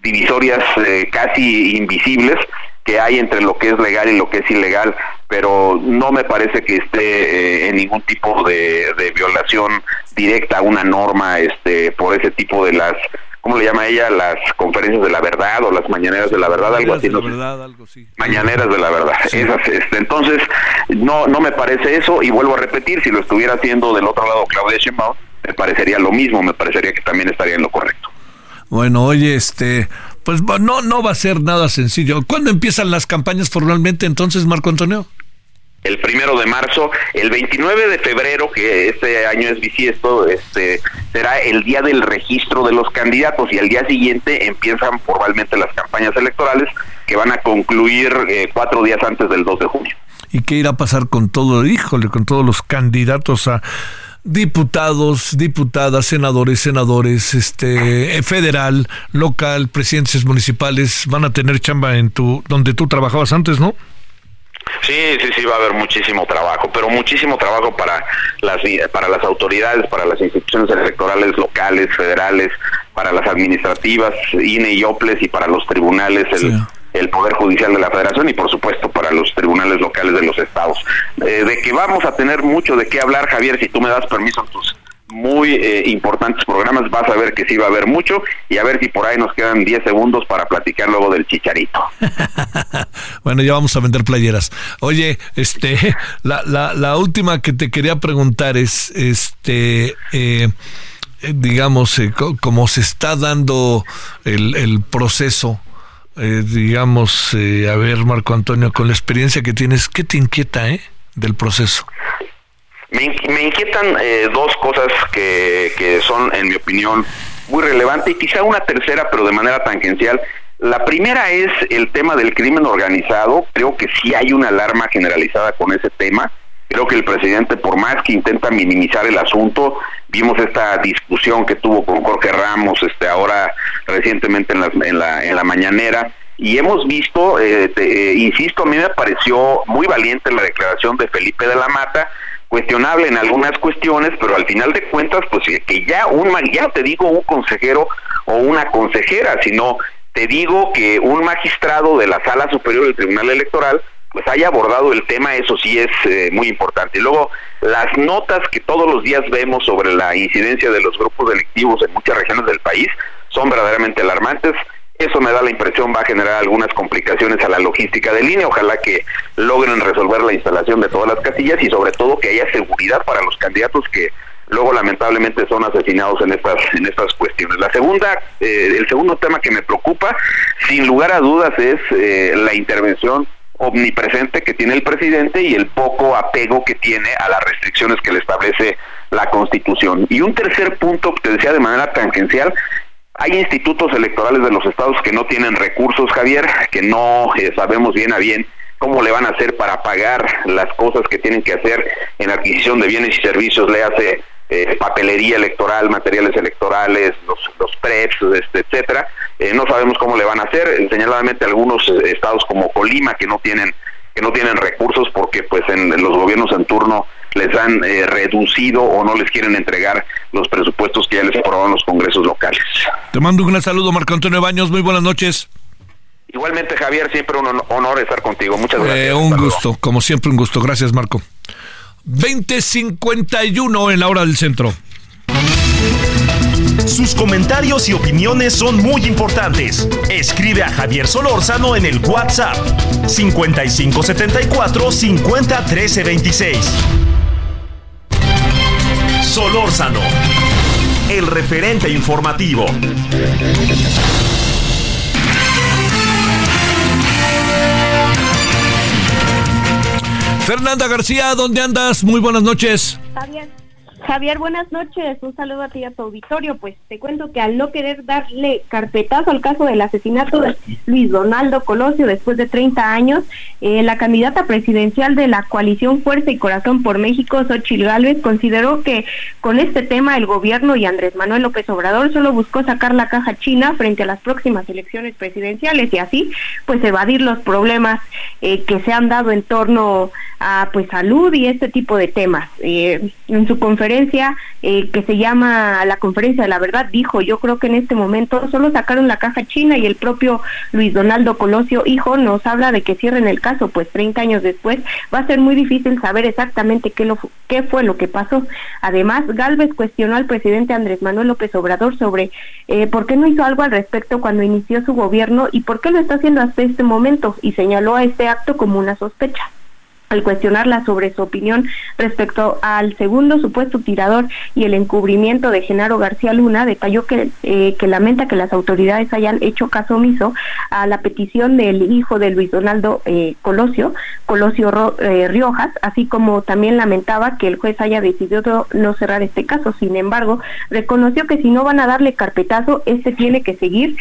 divisorias eh, casi invisibles que hay entre lo que es legal y lo que es ilegal pero no me parece que esté eh, en ningún tipo de, de, violación directa a una norma este por ese tipo de las ¿cómo le llama ella? Las conferencias de la verdad o las mañaneras de la verdad, algo así. De la verdad, algo así. Mañaneras de la verdad. Esas, este, entonces, no, no me parece eso y vuelvo a repetir, si lo estuviera haciendo del otro lado Claudia Sheinbaum, me parecería lo mismo, me parecería que también estaría en lo correcto. Bueno, oye, este, pues no, no va a ser nada sencillo. ¿Cuándo empiezan las campañas formalmente entonces, Marco Antonio? El primero de marzo, el 29 de febrero, que este año es bisiesto, este será el día del registro de los candidatos y al día siguiente empiezan formalmente las campañas electorales que van a concluir eh, cuatro días antes del 2 de junio. ¿Y qué irá a pasar con todo, híjole, con todos los candidatos a diputados, diputadas, senadores, senadores, este federal, local, presidentes municipales van a tener chamba en tu donde tú trabajabas antes, ¿no? Sí, sí, sí, va a haber muchísimo trabajo, pero muchísimo trabajo para las para las autoridades, para las instituciones electorales locales, federales, para las administrativas, INE y OPLES y para los tribunales, el, el Poder Judicial de la Federación y por supuesto para los tribunales locales de los estados. Eh, de que vamos a tener mucho de qué hablar, Javier, si tú me das permiso en tus muy eh, importantes programas, vas a ver que sí va a haber mucho y a ver si por ahí nos quedan 10 segundos para platicar luego del chicharito. bueno, ya vamos a vender playeras. Oye, este, la, la, la última que te quería preguntar es, este, eh, digamos, eh, cómo se está dando el, el proceso, digamos, a ver, Marco Antonio, con la experiencia que tienes, ¿qué te inquieta, eh, del proceso? Me, inquietan eh, dos cosas que, que son, en mi opinión, muy relevantes y quizá una tercera, pero de manera tangencial. La primera es el tema del crimen organizado. Creo que sí hay una alarma generalizada con ese tema. Creo que el presidente, por más que intenta minimizar el asunto, vimos esta discusión que tuvo con Jorge Ramos, este, ahora recientemente en la, en la, en la mañanera, y hemos visto, eh, eh, insisto, a mí me pareció muy valiente la declaración de Felipe de la Mata, cuestionable en algunas cuestiones, pero al final de cuentas, pues que ya un, ya te digo un consejero o una consejera, sino te digo que un magistrado de la Sala Superior del Tribunal Electoral pues haya abordado el tema, eso sí es eh, muy importante. Y luego, las notas que todos los días vemos sobre la incidencia de los grupos delictivos en muchas regiones del país son verdaderamente alarmantes. Eso me da la impresión va a generar algunas complicaciones a la logística de línea. Ojalá que logren resolver la instalación de todas las casillas y sobre todo que haya seguridad para los candidatos que luego lamentablemente son asesinados en estas en estas cuestiones. La segunda, eh, el segundo tema que me preocupa, sin lugar a dudas, es eh, la intervención omnipresente que tiene el presidente y el poco apego que tiene a las restricciones que le establece la Constitución. Y un tercer punto que te decía de manera tangencial hay institutos electorales de los estados que no tienen recursos, Javier, que no eh, sabemos bien a bien cómo le van a hacer para pagar las cosas que tienen que hacer en adquisición de bienes y servicios, le hace eh, papelería electoral, materiales electorales, los, PREPs, este, etcétera. Eh, no sabemos cómo le van a hacer. Señaladamente algunos estados como Colima que no tienen que no tienen recursos porque pues en los gobiernos en turno les han eh, reducido o no les quieren entregar los presupuestos que ya les aprobaron los congresos locales. Te mando un gran saludo, Marco Antonio Baños. Muy buenas noches. Igualmente, Javier, siempre un honor estar contigo. Muchas gracias. Eh, un gusto, como siempre, un gusto. Gracias, Marco. 2051 en la hora del centro. Sus comentarios y opiniones son muy importantes. Escribe a Javier Solórzano en el WhatsApp 5574 501326. Solórzano, el referente informativo. Fernanda García, ¿dónde andas? Muy buenas noches. Javier. Javier, buenas noches. Un saludo a ti y a tu auditorio. Pues te cuento que al no querer darle carpetazo al caso del asesinato de Luis Donaldo Colosio después de 30 años, eh, la candidata presidencial de la coalición Fuerza y Corazón por México, Xochitl Gálvez, consideró que con este tema el gobierno y Andrés Manuel López Obrador solo buscó sacar la caja china frente a las próximas elecciones presidenciales y así pues evadir los problemas eh, que se han dado en torno a pues salud y este tipo de temas. Eh, en su conferencia conferencia eh, que se llama la conferencia de la verdad, dijo, yo creo que en este momento solo sacaron la caja china y el propio Luis Donaldo Colosio, hijo, nos habla de que cierren el caso, pues 30 años después va a ser muy difícil saber exactamente qué, lo, qué fue lo que pasó. Además, Galvez cuestionó al presidente Andrés Manuel López Obrador sobre eh, por qué no hizo algo al respecto cuando inició su gobierno y por qué lo está haciendo hasta este momento y señaló a este acto como una sospecha al cuestionarla sobre su opinión respecto al segundo supuesto tirador y el encubrimiento de Genaro García Luna, detalló que, eh, que lamenta que las autoridades hayan hecho caso omiso a la petición del hijo de Luis Donaldo eh, Colosio, Colosio eh, Riojas, así como también lamentaba que el juez haya decidido no cerrar este caso. Sin embargo, reconoció que si no van a darle carpetazo, este tiene que seguir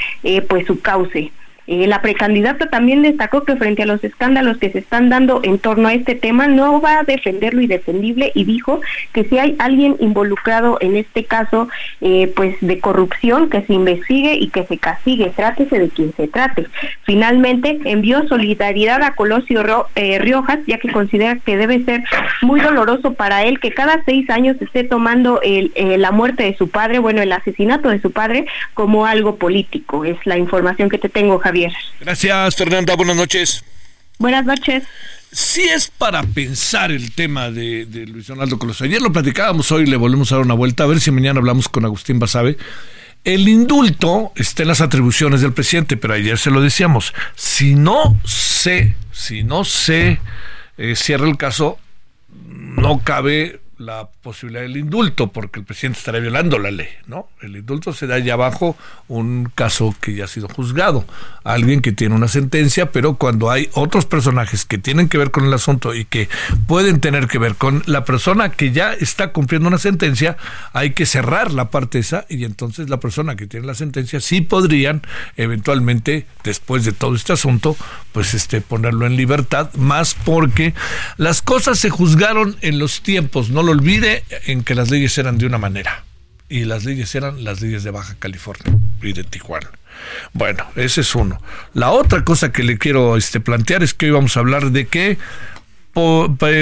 pues su cauce. Eh, la precandidata también destacó que frente a los escándalos que se están dando en torno a este tema no va a defender lo indefendible y dijo que si hay alguien involucrado en este caso eh, pues de corrupción que se investigue y que se castigue, trátese de quien se trate. Finalmente envió solidaridad a Colosio eh, Riojas ya que considera que debe ser muy doloroso para él que cada seis años esté tomando la muerte de su padre, bueno el asesinato de su padre como algo político. Es la información que te tengo Javier. Gracias, Fernanda. Buenas noches. Buenas noches. Sí es para pensar el tema de, Luis Donaldo Colosio. Ayer lo platicábamos, hoy le volvemos a dar una vuelta, a ver si mañana hablamos con Agustín Basabe. El indulto está en las atribuciones del presidente, pero ayer se lo decíamos. Si no se, si no se eh, cierra el caso, no cabe la posibilidad del indulto, porque el presidente estaría violando la ley, ¿no? El indulto se da allá abajo un caso que ya ha sido juzgado, alguien que tiene una sentencia, pero cuando hay otros personajes que tienen que ver con el asunto y que pueden tener que ver con la persona que ya está cumpliendo una sentencia, hay que cerrar la parte esa y entonces la persona que tiene la sentencia sí podrían eventualmente, después de todo este asunto, pues este ponerlo en libertad, más porque las cosas se juzgaron en los tiempos, no lo olvide, en que las leyes eran de una manera. Y las leyes eran las leyes de Baja California y de Tijuana. Bueno, ese es uno. La otra cosa que le quiero este, plantear es que hoy vamos a hablar de que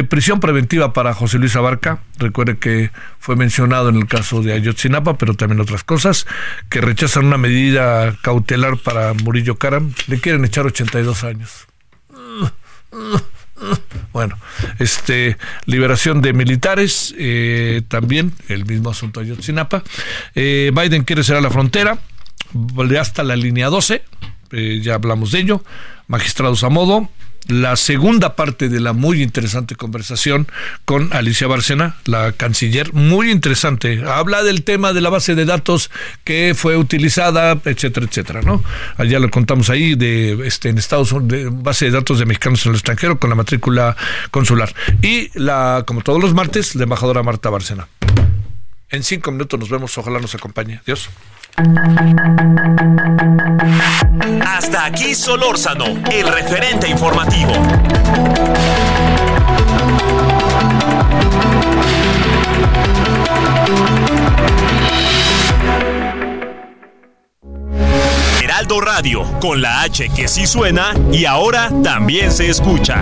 prisión preventiva para José Luis Abarca. Recuerde que fue mencionado en el caso de Ayotzinapa, pero también otras cosas, que rechazan una medida cautelar para Murillo Caram. Le quieren echar 82 años. Bueno, este liberación de militares, eh, también el mismo asunto de Ayotzinapa. Eh, Biden quiere cerrar la frontera, hasta la línea 12, eh, ya hablamos de ello. Magistrados a modo, la segunda parte de la muy interesante conversación con Alicia Bárcena, la canciller, muy interesante. Habla del tema de la base de datos que fue utilizada, etcétera, etcétera, ¿no? Allá lo contamos ahí de este en Estados Unidos, base de datos de mexicanos en el extranjero con la matrícula consular. Y la, como todos los martes, la embajadora Marta Bárcena. En cinco minutos nos vemos, ojalá nos acompañe. Dios. Hasta aquí Solórzano, el referente informativo. Heraldo Radio, con la H que sí suena y ahora también se escucha.